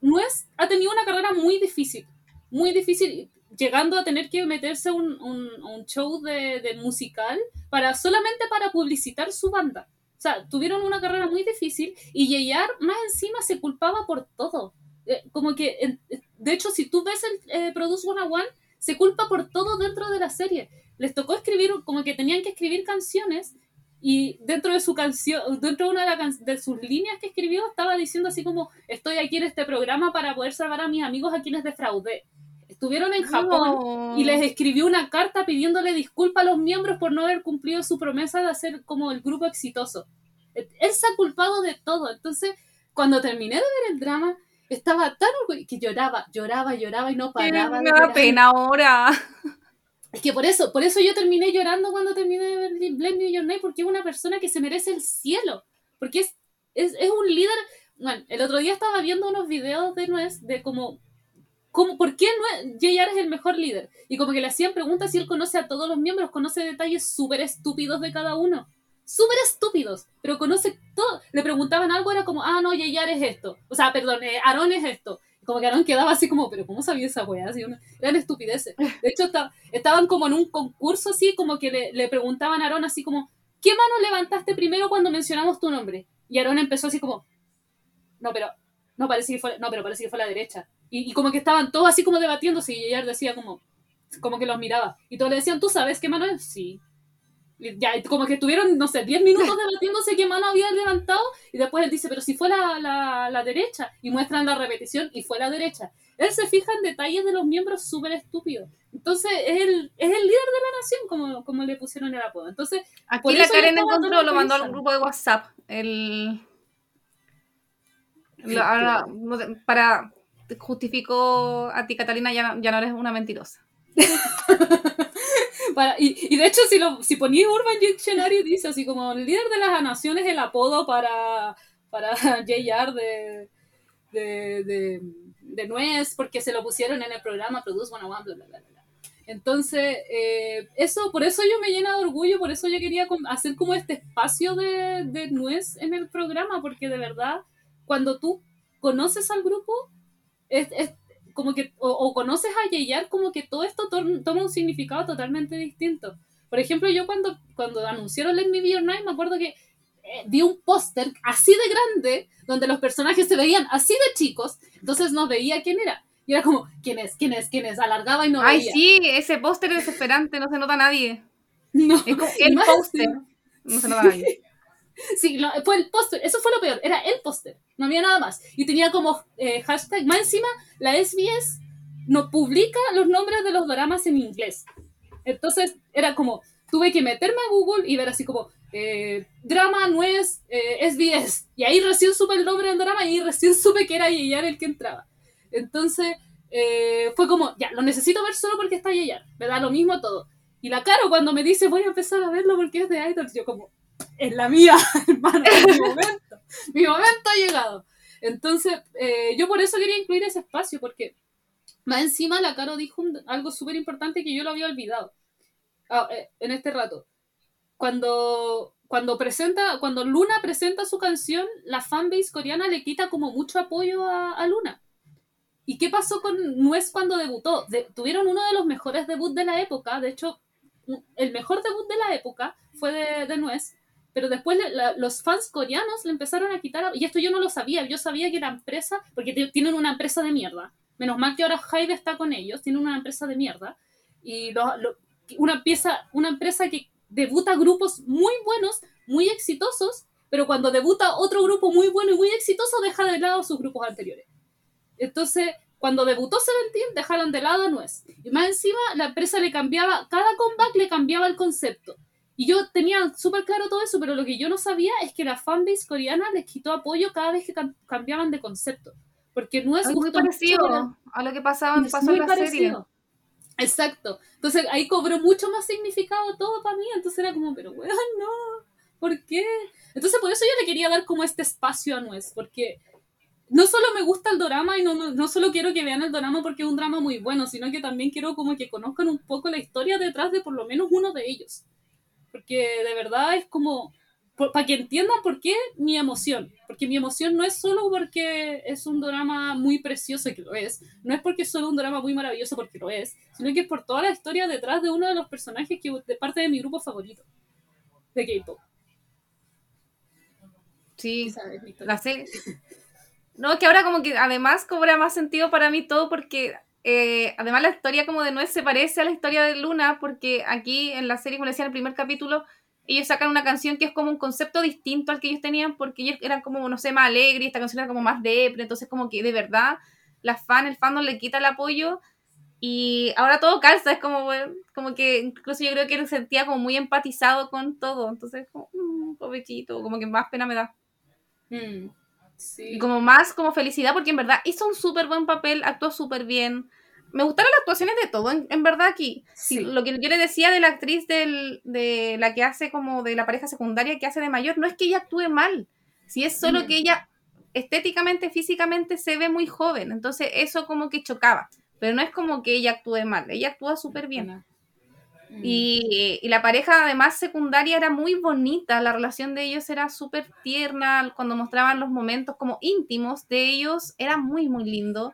no es, ha tenido una carrera muy difícil. Muy difícil, llegando a tener que meterse a un, un, un show de, de musical para solamente para publicitar su banda. O sea, tuvieron una carrera muy difícil y Yeyar más encima se culpaba por todo. Eh, como que, de hecho, si tú ves el eh, Produce 101, se culpa por todo dentro de la serie. Les tocó escribir, como que tenían que escribir canciones y dentro de su canción, dentro de una de, can- de sus líneas que escribió, estaba diciendo así como, estoy aquí en este programa para poder salvar a mis amigos a quienes defraudé. Estuvieron en Japón No. y les escribió una carta pidiéndole disculpas a los miembros por no haber cumplido su promesa de hacer como el grupo exitoso. Él se ha culpado de todo. Entonces, cuando terminé de ver el drama, estaba tan orgullosa que lloraba, lloraba, lloraba y no paraba. me da pena ahora. Es que por eso, por eso yo terminé llorando cuando terminé de ver Blend New Your Night, porque es una persona que se merece el cielo. Porque es, es, es un líder. Bueno, el otro día estaba viendo unos videos de Nuez de como ¿cómo, ¿por qué no JR es el mejor líder? Y como que le hacían preguntas si él conoce a todos los miembros, conoce detalles súper estúpidos de cada uno. Súper estúpidos, pero conoce todo. Le preguntaban algo, era como, ah, no, JR es esto. O sea, perdón, eh, Aaron es esto. Como que Aaron quedaba así como, pero ¿cómo sabía esa weá? Así, una- eran estupideces. De hecho, esta- estaban como en un concurso así, como que le, le preguntaban a Aaron así como, ¿qué mano levantaste primero cuando mencionamos tu nombre? Y Aaron empezó así como, no, pero, no parece que fue, no, pero parece que fue la derecha. Y, y como que estaban todos así como debatiéndose y ella decía como, como que los miraba. Y todos le decían, ¿tú sabes qué mano es? Sí. Ya, como que estuvieron, no sé, 10 minutos (laughs) debatiéndose qué mano había levantado y después él dice, pero si fue la, la, la derecha. Y muestran la repetición y fue la derecha. Él se fija en detalles de los miembros súper estúpidos. Entonces es el, es el líder de la nación, como, como le pusieron el apodo. Entonces, Por Aquí la eso yo Karen encontró, lo mandó al grupo de WhatsApp. El... la- para justificó a ti, Catalina, ya, ya no eres una mentirosa. (laughs) Para- y, y de hecho, si, lo, si ponías Urban Dictionary, dice así como el líder de las naciones el apodo para, para (laughs) JR de, de, de, de Nuez, porque se lo pusieron en el programa Produce 101, bla, bla, bla, bla. Entonces, eh, eso, por eso yo me llena de orgullo, por eso yo quería hacer como este espacio de, de Nuez en el programa, porque de verdad, cuando tú conoces al grupo, es, es como que, o, o conoces a Yeyar, como que todo esto to- toma un significado totalmente distinto. Por ejemplo, yo cuando, cuando anunciaron Let Me Be Your Night, me acuerdo que eh, vi un póster así de grande, donde los personajes se veían así de chicos, entonces no veía quién era. Y era como, ¿quién es? ¿Quién es? ¿Quién es? Alargaba y no Ay, veía. sí, ese póster es desesperante, no se nota a nadie. (laughs) No. Es como Y el póster. No se nota a nadie. (laughs) Sí, fue el póster, eso fue lo peor, era el póster, no había nada más. Y tenía como eh, hashtag, más encima, la SBS no publica los nombres de los dramas en inglés. Entonces era como, tuve que meterme a Google y ver así como, eh, drama no es eh, SBS. Y ahí recién supe el nombre del drama y ahí recién supe que era Yeyar el que entraba. Entonces eh, fue como, ya, lo necesito ver solo porque está Yeyar, me da lo mismo todo. Y la Caro cuando me dice, voy a empezar a verlo porque es de Idols, yo como, es la mía, (laughs) hermano, mi momento. mi momento ha llegado. Entonces, eh, yo por eso quería incluir ese espacio, porque más encima la Caro dijo algo súper importante que yo lo había olvidado ah, eh, en este rato. Cuando, cuando, presenta, cuando Luna presenta su canción, la fanbase coreana le quita como mucho apoyo a, Luna. ¿Y qué pasó con Nuez cuando debutó? De- tuvieron uno de los mejores debuts de la época, de hecho, el mejor debut de la época fue de, de Nuez, pero después le- la- los fans coreanos le empezaron a quitar, y esto yo no lo sabía, yo sabía que la empresa, porque tienen una empresa de mierda, menos mal que ahora Hyde está con ellos, tienen una empresa de mierda, y lo- lo- una, pieza, una empresa que debuta grupos muy buenos, muy exitosos, pero cuando debuta otro grupo muy bueno y muy exitoso, deja de lado sus grupos anteriores. Entonces, cuando debutó Seventeen, dejaron de lado a Nuez. Y más encima, la empresa le cambiaba, cada comeback le cambiaba el concepto. Y yo tenía súper claro todo eso, pero lo que yo no sabía es que la fanbase coreana les quitó apoyo cada vez que cam- cambiaban de concepto. Porque Nuez Es muy gustó mucho parecido la- a lo que pasaba es pasó muy en la serie. Exacto. Entonces ahí cobró mucho más significado todo para mí. Entonces era como, pero weón, no. ¿Por qué? Entonces por eso yo le quería dar como este espacio a Nuez. Porque no solo me gusta el drama y no, no, no solo quiero que vean el drama porque es un drama muy bueno, sino que también quiero como que conozcan un poco la historia detrás de por lo menos uno de ellos. Porque de verdad es como, para que entiendan por qué mi emoción. Porque mi emoción no es solo porque es un drama muy precioso, que lo es. No es porque es solo un drama muy maravilloso, porque lo es. Sino que es por toda la historia detrás de uno de los personajes que de parte de mi grupo favorito. De K-pop. Sí, la sé. No, es que ahora como que además cobra más sentido para mí todo porque eh, además la historia como de Nuez se parece a la historia de Luna porque aquí en la serie, como decía en el primer capítulo, ellos sacan una canción que es como un concepto distinto al que ellos tenían porque ellos eran como, no sé, más alegres esta canción era como más depre, entonces como que de verdad la fan, el fandom le quita el apoyo y ahora todo calza, es como, como que incluso yo creo que él se sentía como muy empatizado con todo, entonces como, mm, pobrecito, como que más pena me da. Mm, sí. Y como más como felicidad, porque en verdad hizo un súper buen papel, actuó súper bien. Me gustaron las actuaciones de todo, en, en verdad aquí. Sí. Lo que yo le decía de la actriz del, de la que hace como de la pareja secundaria que hace de mayor, no es que ella actúe mal, si es solo Mm. que ella estéticamente, físicamente se ve muy joven, entonces eso como que chocaba. pero no es como que ella actúe mal, ella actúa súper bien. Mm. Y, y la pareja además secundaria era muy bonita, la relación de ellos era súper tierna, cuando mostraban los momentos como íntimos de ellos, era muy, muy lindo.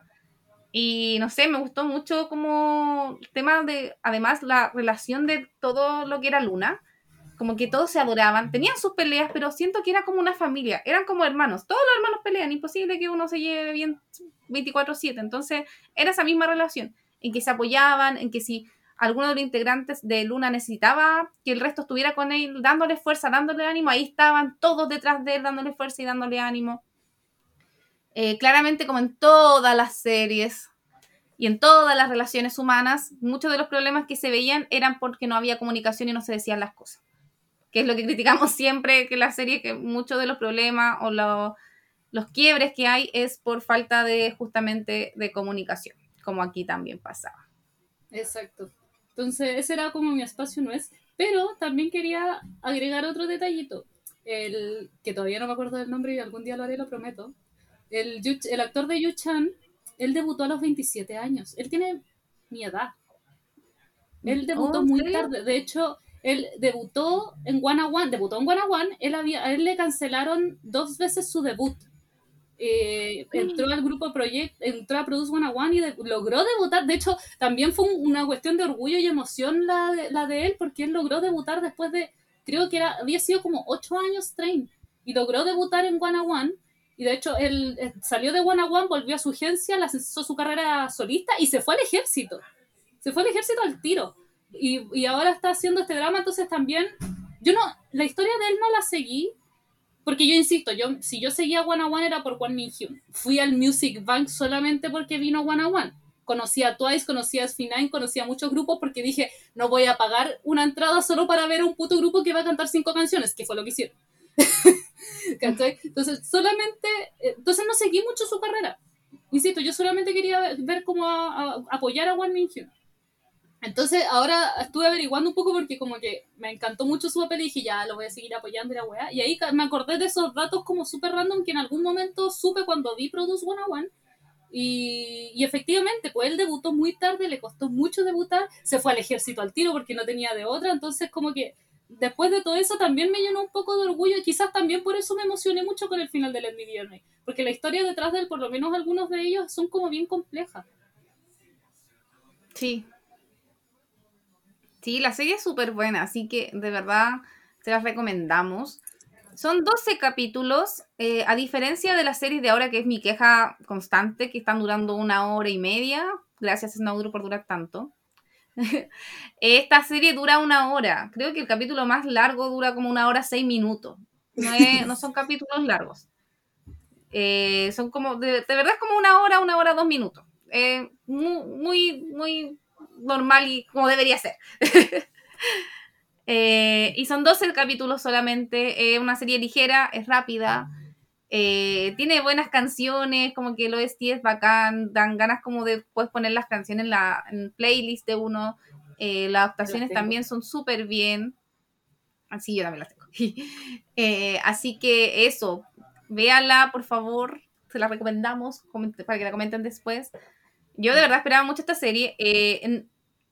Y no sé, me gustó mucho como el tema de, además, la relación de todo lo que era Luna. Como que todos se adoraban, tenían sus peleas, pero siento que era como una familia, eran como hermanos. Todos los hermanos pelean, imposible que uno se lleve bien 24/7. Entonces, era esa misma relación, en que se apoyaban, en que si alguno de los integrantes de Luna necesitaba que el resto estuviera con él, dándole fuerza, dándole ánimo, ahí estaban todos detrás de él, dándole fuerza y dándole ánimo. Eh, claramente, como en todas las series y en todas las relaciones humanas, muchos de los problemas que se veían eran porque no había comunicación y no se decían las cosas. Que es lo que (laughs) criticamos siempre que la serie, que muchos de los problemas o lo- los quiebres que hay es por falta de justamente de comunicación, como aquí también pasaba. Exacto. Entonces, ese era como mi espacio no es. Pero también quería agregar otro detallito. El que todavía no me acuerdo del nombre y algún día lo haré, lo prometo. El, el actor de Yu Chan, él debutó a los 27 años. Él tiene mi edad. Él debutó Oh, ¿en muy tarde. De hecho, él debutó en One One. Debutó en One One. Él había, a él le cancelaron dos veces su debut. Eh, entró al grupo Project, entró a Produce One One y de- logró debutar. De hecho, también fue un- una cuestión de orgullo y emoción la de, la de él, porque él logró debutar después de, creo que era, había sido como 8 años train, y logró debutar en One One. Y de hecho, él eh, salió de One One, volvió a su agencia, lanzó su carrera solista y se fue al ejército. Se fue al ejército al tiro. Y, y ahora está haciendo este drama, entonces también. Yo no, la historia de él no la seguí, porque yo insisto, yo, si yo seguía One One era por One Min Hyun. Fui al Music Bank solamente porque vino One One. Conocí a Twice, conocí a SB9, conocí a muchos grupos porque dije, no voy a pagar una entrada solo para ver un puto grupo que va a cantar cinco canciones, que fue lo que hicieron. (laughs) Entonces, solamente, eh, entonces no seguí mucho su carrera. Insisto, yo solamente quería ver cómo a- a- apoyar a One Min Hyun. Entonces, ahora estuve averiguando un poco porque como que me encantó mucho su papel y dije, ya, lo voy a seguir apoyando y la weá. Y ahí me acordé de esos datos como súper random que en algún momento supe cuando vi Produce 101. Y, y efectivamente, pues él debutó muy tarde, le costó mucho debutar, se fue al ejército al tiro porque no tenía de otra, entonces como que después de todo eso también me llenó un poco de orgullo y quizás también por eso me emocioné mucho con el final de Let Me porque la historia detrás de él, por lo menos algunos de ellos, son como bien complejas. Sí. Sí, la serie es súper buena, así que de verdad se las recomendamos. Son 12 capítulos, eh, a diferencia de las series de ahora, que es mi queja constante, que están durando una hora y media. Gracias, Snowdrop, por durar tanto. (laughs) Esta serie dura una hora. Creo que el capítulo más largo dura como una hora seis minutos. No, es- (laughs) no son capítulos largos. Eh, son como, de, de verdad es como una hora, una hora, dos minutos. Eh, muy, muy, muy normal y como debería ser. (laughs) Eh, y son 12 capítulos solamente, eh, una serie ligera, es rápida, eh, tiene buenas canciones, como que el OST es bacán, dan ganas como de puedes poner las canciones en la en playlist de uno, eh, las adaptaciones también son súper bien, así yo también las tengo. (laughs) Así que eso, véanla por favor, se la recomendamos para que la comenten después. Yo de verdad esperaba mucho esta serie. eh, en,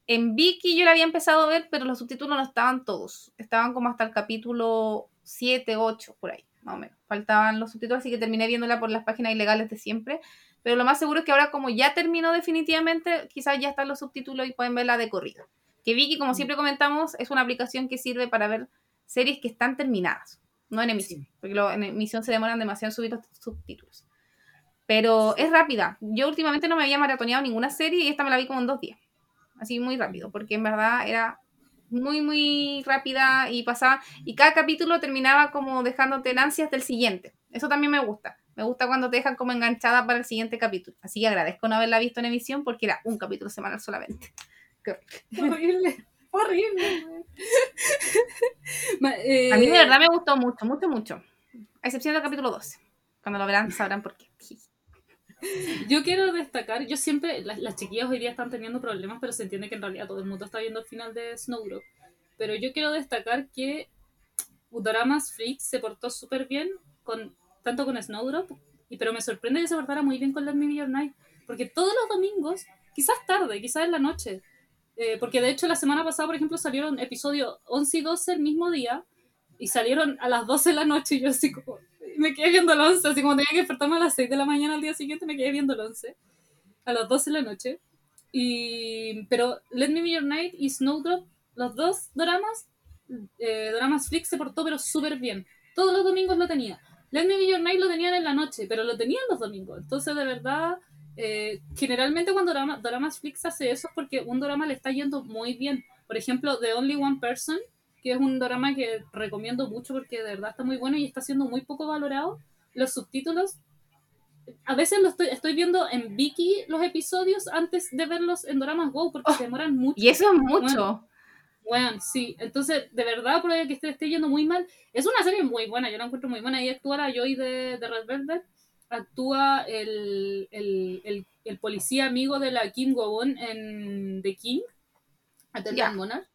en Viki yo la había empezado a ver, pero los subtítulos no estaban todos. Estaban como hasta el capítulo 7, 8, por ahí, más o menos. Faltaban los subtítulos, así que terminé viéndola por las páginas ilegales de siempre. Pero lo más seguro es que ahora, como ya terminó definitivamente, quizás ya están los subtítulos y pueden verla de corrido. Que Viki, como siempre comentamos, es una aplicación que sirve para ver series que están terminadas, no en emisión. Porque lo- en emisión se demoran demasiado en subir los subtítulos. Pero es rápida. Yo últimamente no me había maratoneado ninguna serie y esta me la vi como en dos días. Así muy rápido, porque en verdad era muy, muy rápida y pasaba. Y cada capítulo terminaba como dejándote en ansias del siguiente. Eso también me gusta. Me gusta cuando te dejan como enganchada para el siguiente capítulo. Así que agradezco no haberla visto en emisión porque era un capítulo semanal solamente. (laughs) Qué horrible. Horrible, (laughs) eh, A mí de verdad me gustó mucho, mucho, mucho. A excepción del capítulo 12. Cuando lo verán sabrán por qué. (laughs) Yo quiero destacar, yo siempre, las, las chiquillas hoy día están teniendo problemas, pero se entiende que en realidad todo el mundo está viendo el final de Snowdrop. Pero yo quiero destacar que Doramas Freak se portó súper bien, con, tanto con Snowdrop, y, pero me sorprende que se portara muy bien con Let Me Be Your Night, porque todos los domingos, quizás tarde, quizás en la noche, eh, porque de hecho la semana pasada, por ejemplo, salieron episodios 11 y 12 el mismo día, y salieron a las 12 de la noche, y yo así como, me quedé viendo el 11, así como tenía que despertarme a las 6 de la mañana al día siguiente, me quedé viendo el 11, a las 12 de la noche. Y, pero Let Me Be Your Night y Snowdrop, los dos dramas, eh, dramas Flix se portó pero súper bien. Todos los domingos lo tenía. Let Me Be Your Night lo tenían en la noche, pero lo tenían los domingos. Entonces, de verdad, eh, generalmente cuando drama, Dramas Flix hace eso es porque un drama le está yendo muy bien. Por ejemplo, The Only One Person, que es un drama que recomiendo mucho porque de verdad está muy bueno y está siendo muy poco valorado. Los subtítulos, a veces lo estoy, estoy viendo en Viki los episodios antes de verlos en Dramas Go porque se demoran mucho. Y eso es mucho. Bueno, bueno, sí. Entonces, de verdad, por que esté, esté, yendo muy mal. Es una serie muy buena, yo la encuentro muy buena. Ahí actúa la Joy de, de Red Velvet. Actúa el, el, el, el, policía amigo de la Kim Gobon en The King, Attendant Monarch.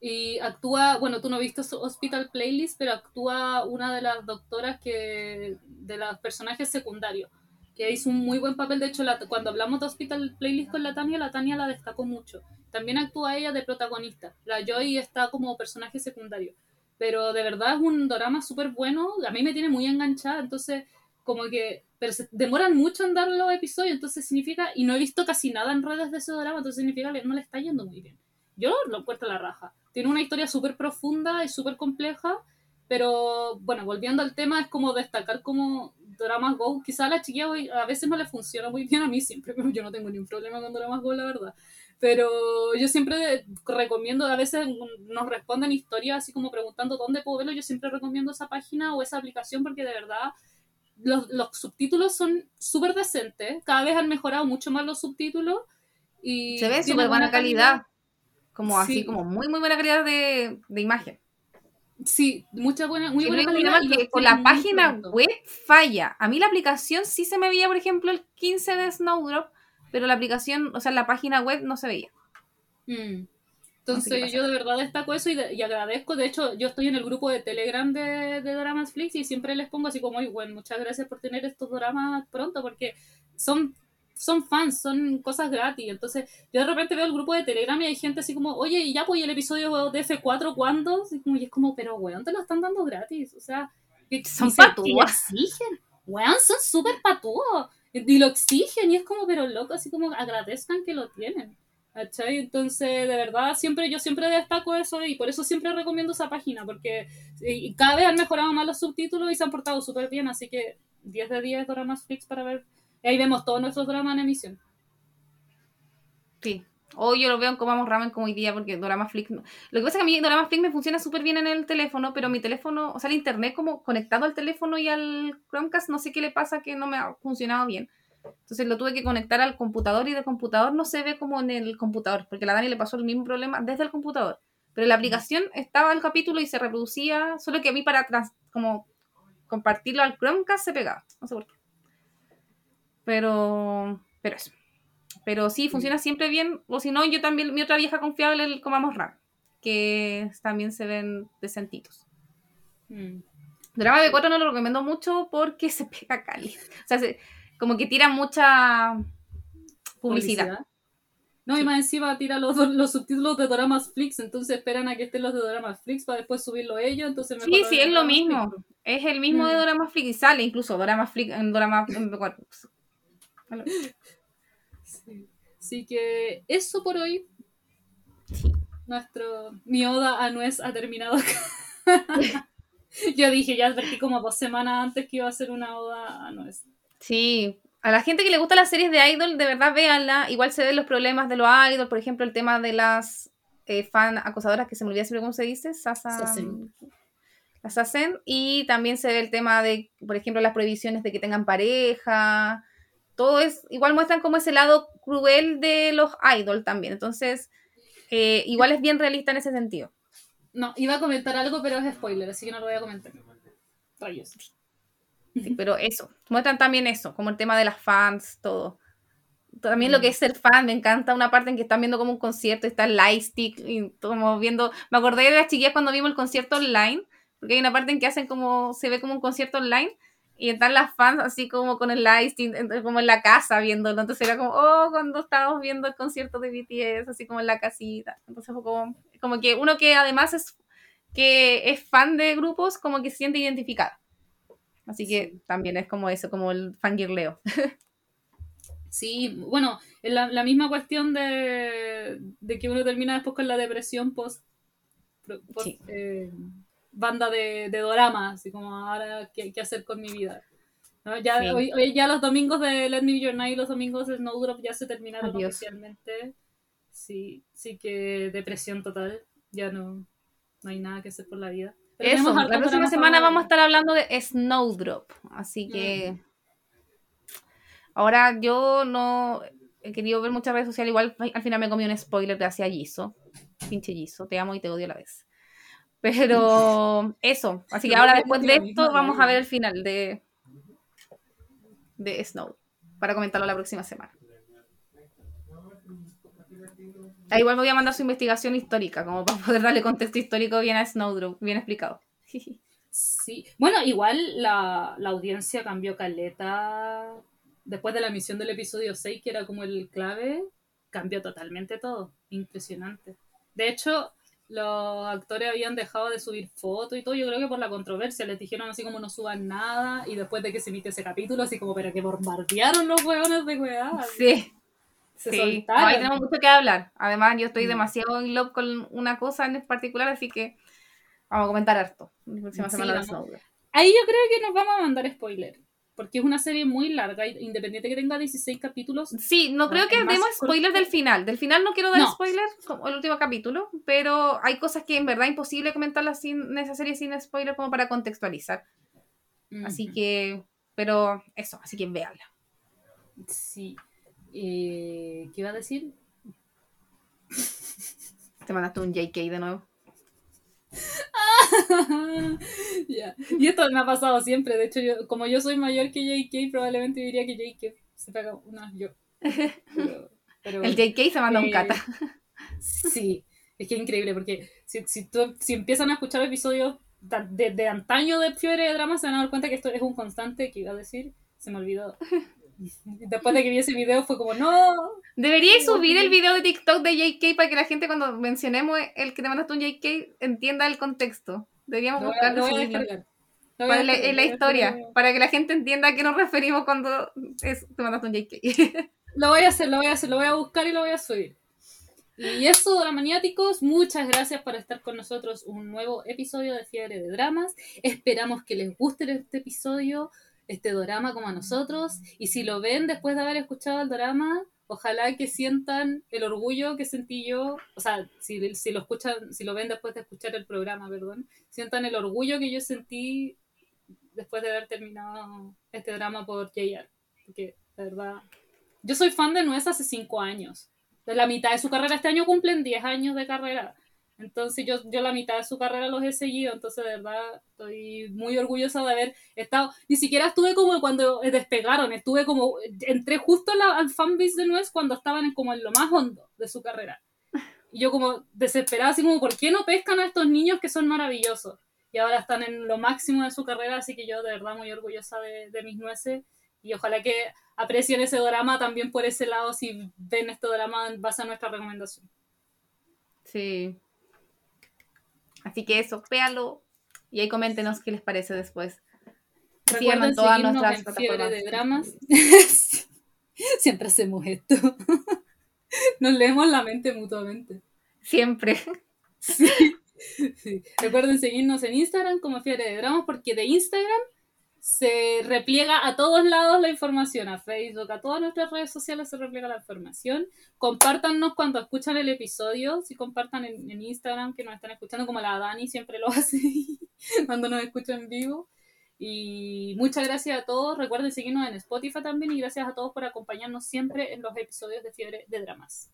Y actúa, bueno, tú no viste Hospital Playlist, pero actúa una de las doctoras que de los personajes secundarios, que hizo un muy buen papel. De hecho, cuando hablamos de Hospital Playlist con la Tania, la Tania la destacó mucho. También actúa ella de protagonista. La Joy está como personaje secundario. Pero de verdad es un drama súper bueno. A mí me tiene muy enganchada. Entonces, como que. Pero se demoran mucho en dar los episodios. Entonces significa. Y no he visto casi nada en redes de ese drama. Entonces significa que no le está yendo muy bien. Yo lo encuentro la raja. Tiene una historia súper profunda y súper compleja. Pero bueno, volviendo al tema, es como destacar como Dramas Go. Quizá a la chiquilla a veces no le funciona muy bien a mí siempre, (laughs) pero yo no tengo ningún problema con Dramas Go, la verdad. Pero yo siempre recomiendo, a veces nos responden historias así como preguntando dónde puedo verlo, yo siempre recomiendo esa página o esa aplicación porque de verdad los, los subtítulos son súper decentes, cada vez han mejorado mucho más los subtítulos y... Se ve súper buena calidad. Como sí. así, como muy, muy buena calidad de, de imagen. Sí, mucha buena, muy buena calidad. que con la página web falla. A mí la aplicación sí se me veía, por ejemplo, el 15 de Snowdrop, pero la aplicación, o sea, la página web no se veía. Mm. Entonces no sé yo de verdad destaco eso y, de, y, agradezco. De hecho, yo estoy en el grupo de Telegram de, de Dramas Flix y siempre les pongo así como, bueno, muchas gracias por tener estos dramas pronto porque son, son fans, son cosas gratis. Entonces, yo de repente veo el grupo de Telegram y hay gente así como, oye, y ya pues el episodio de F4, ¿cuándo? Y, como, y es como, pero weón, te lo están dando gratis. O sea, que, son patúas. exigen. Weón, son súper patúos y lo exigen y es como, pero loco, así como agradezcan que lo tienen. ¿Cachai? Entonces, de verdad, siempre yo siempre destaco eso y por eso siempre recomiendo esa página, porque y cada vez han mejorado más los subtítulos y se han portado súper bien, así que 10 de 10 dramas Flix para ver. Y ahí vemos todos nuestros dramas en emisión. Sí. Hoy yo lo veo en Comamos Ramen como hoy día porque Dorama Flix... No. Lo que pasa es que a mí Dorama Flix me funciona súper bien en el teléfono, pero mi teléfono, o sea, el internet como conectado al teléfono y al Chromecast, no sé qué le pasa que no me ha funcionado bien. Entonces lo tuve que conectar al computador y del computador no se ve como en el computador, porque a la Dani le pasó el mismo problema desde el computador. Pero la aplicación estaba el capítulo y se reproducía, solo que a mí para como compartirlo al Chromecast se pegaba. No sé por qué. Pero, pero eso. Pero sí, funciona siempre bien. O si no, yo también, mi otra vieja confiable, el Comamos RAM, que también se ven decentitos. Mm. Drama B4 no lo recomiendo mucho porque (laughs) se pega cali. O sea, se, como que tira mucha publicidad. ¿Publicidad? No, sí. y más encima tira los, (laughs) los, subtítulos de Doramas Flix, entonces esperan a que estén los de Doramas Flix para después subirlo ellos, entonces Sí, sí, es lo mismo. Flix. Es el mismo mm. de Doramas Flix y sale incluso Doramas Flix en Doramas (laughs) sí. Así que eso por hoy. Nuestro mi oda a Nuez ha terminado acá. (laughs) Yo dije, ya advertí como dos semanas antes que iba a ser una oda a Nuez. Sí, a la gente que le gusta las series de idol, de verdad véanla. Igual se ven los problemas de los idols, por ejemplo, el tema de las eh, fan acosadoras, que se me olvida siempre cómo se dice, Sasa. Sassen. Las hacen. Y también se ve el tema de, por ejemplo, las prohibiciones de que tengan pareja. Todo es, igual muestran como ese lado cruel de los idols también. Entonces, eh, igual es bien realista en ese sentido. No, iba a comentar algo, pero es spoiler, así que no lo voy a comentar. Rayos. Sí, pero eso, muestran también eso, como el tema de las fans, todo. También mm. lo que es ser fan, me encanta una parte en que están viendo como un concierto, está el lightstick, y como viendo, me acordé de las chiquillas cuando vimos el concierto online, porque hay una parte en que hacen como, se ve como un concierto online, y están las fans así como con el live como en la casa viéndolo. Entonces era como, oh, cuando estábamos viendo el concierto de BTS, así como en la casita. Entonces fue como, como que uno que además es, que es fan de grupos, como que se siente identificado. Así que también es como eso, como el fangirleo. (laughs) Sí, bueno, la, la misma cuestión de, de, que uno termina después con la depresión post, eh, banda de, de dorama, así como ahora qué, qué hacer con mi vida. Ya, hoy, ya los domingos de Let Me Be Your Night y los domingos de Snowdrop ya se terminaron oficialmente. Sí, sí que depresión total. Ya no, no hay nada que hacer por la vida. Eso, la próxima semana vamos a estar hablando de Snowdrop. Así que. Mm. Ahora yo no he querido ver muchas redes sociales. Igual al final me comí un spoiler de hacia Giso. Pinche Giso, te amo y te odio a la vez. Pero (laughs) eso. Así que ahora después de esto vamos a ver el final de, de Snow. Para comentarlo la próxima semana. Ah, igual me voy a mandar su investigación histórica, como para poder darle contexto histórico bien a Snowdrop, bien explicado. Sí, bueno, igual la, la audiencia cambió caleta después de la emisión del episodio 6, que era como el clave, cambió totalmente todo. Impresionante. De hecho, los actores habían dejado de subir fotos y todo, yo creo que por la controversia, les dijeron así como no suban nada, y después de que se emite ese capítulo, así como, pero que bombardearon los huevones de weá. Sí. Se sí. Ahí tenemos mucho que hablar. Además, yo estoy mm. demasiado en love con una cosa en particular, así que vamos a comentar harto. La próxima semana Ahí yo creo que nos vamos a mandar spoiler porque es una serie muy larga, independiente que tenga 16 capítulos. Sí, no creo que demos spoilers del final. Del final no quiero dar spoilers, como el último capítulo, pero hay cosas que en verdad es imposible comentarlas sin, en esa serie sin spoiler como para contextualizar. Así que, pero eso, así que véanla. Sí. Eh, ¿Qué iba a decir? Te mandaste un JK de nuevo. (laughs) Y esto me ha pasado siempre. De hecho, yo, como yo soy mayor que JK, probablemente diría que JK se pega una yo. (laughs) el JK se manda un cata. Sí, es que es increíble porque si, si, si empiezan a escuchar episodios de, de, antaño de Fiebre de Drama, se van a dar cuenta que esto es un constante que iba a decir. Se me olvidó. Después de que vi ese video fue como, no. Deberíais subir el video de TikTok de JK para que la gente cuando mencionemos el que te mandaste un JK entienda el contexto. Deberíamos buscarlo en la, historia, para que la gente entienda a qué nos referimos cuando es, te mandaste un JK. (laughs) lo voy a hacer, lo voy a hacer, lo voy a buscar y lo voy a subir. Y eso, dramaniáticos, muchas gracias por estar con nosotros un nuevo episodio de Fiebre de Dramas. Esperamos que les guste este episodio este drama como a nosotros. Y si lo ven después de haber escuchado el drama, ojalá que sientan el orgullo que sentí yo, o sea, si, si, lo escuchan, si lo ven después de escuchar el programa, perdón, sientan el orgullo que yo sentí después de haber terminado este drama por JR. Porque, de verdad, yo soy fan de Nuez hace cinco años. De la mitad de su carrera, este año cumplen 10 años de carrera. Entonces yo, yo la mitad de su carrera los he seguido, entonces de verdad estoy muy orgullosa de haber estado, ni siquiera estuve como cuando despegaron, estuve como, entré justo la, al fanbase de Nuez cuando estaban como en lo más hondo de su carrera. Y yo como desesperada, así como, ¿por qué no pescan a estos niños que son maravillosos? Y ahora están en lo máximo de su carrera, así que yo de verdad muy orgullosa de, de mis nueces y ojalá que aprecien ese drama también por ese lado si ven este drama en base a nuestra recomendación. Sí, Así que eso, véanlo y ahí coméntenos qué les parece después. Recuerden todas nuestras en de Dramas. (laughs) Siempre hacemos esto. (laughs) Nos leemos la mente mutuamente. Siempre. Recuerden seguirnos en Instagram como Fiebre de Dramas porque de Instagram se repliega a todos lados la información, a Facebook, a todas nuestras redes sociales se repliega la información. Compártanos cuando escuchan el episodio, si compartan en, Instagram que nos están escuchando, como la Dani siempre lo (laughs) hace cuando nos escucha en vivo. Y muchas gracias a todos. Recuerden seguirnos en Spotify también y gracias a todos por acompañarnos siempre en los episodios de Fiebre de Dramas.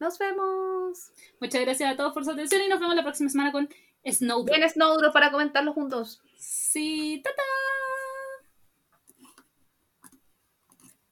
Nos vemos. Muchas gracias a todos por su atención y nos vemos la próxima semana con Snowdrop. Bien Snowdrop para comentarlo juntos. Sí, ¡tata!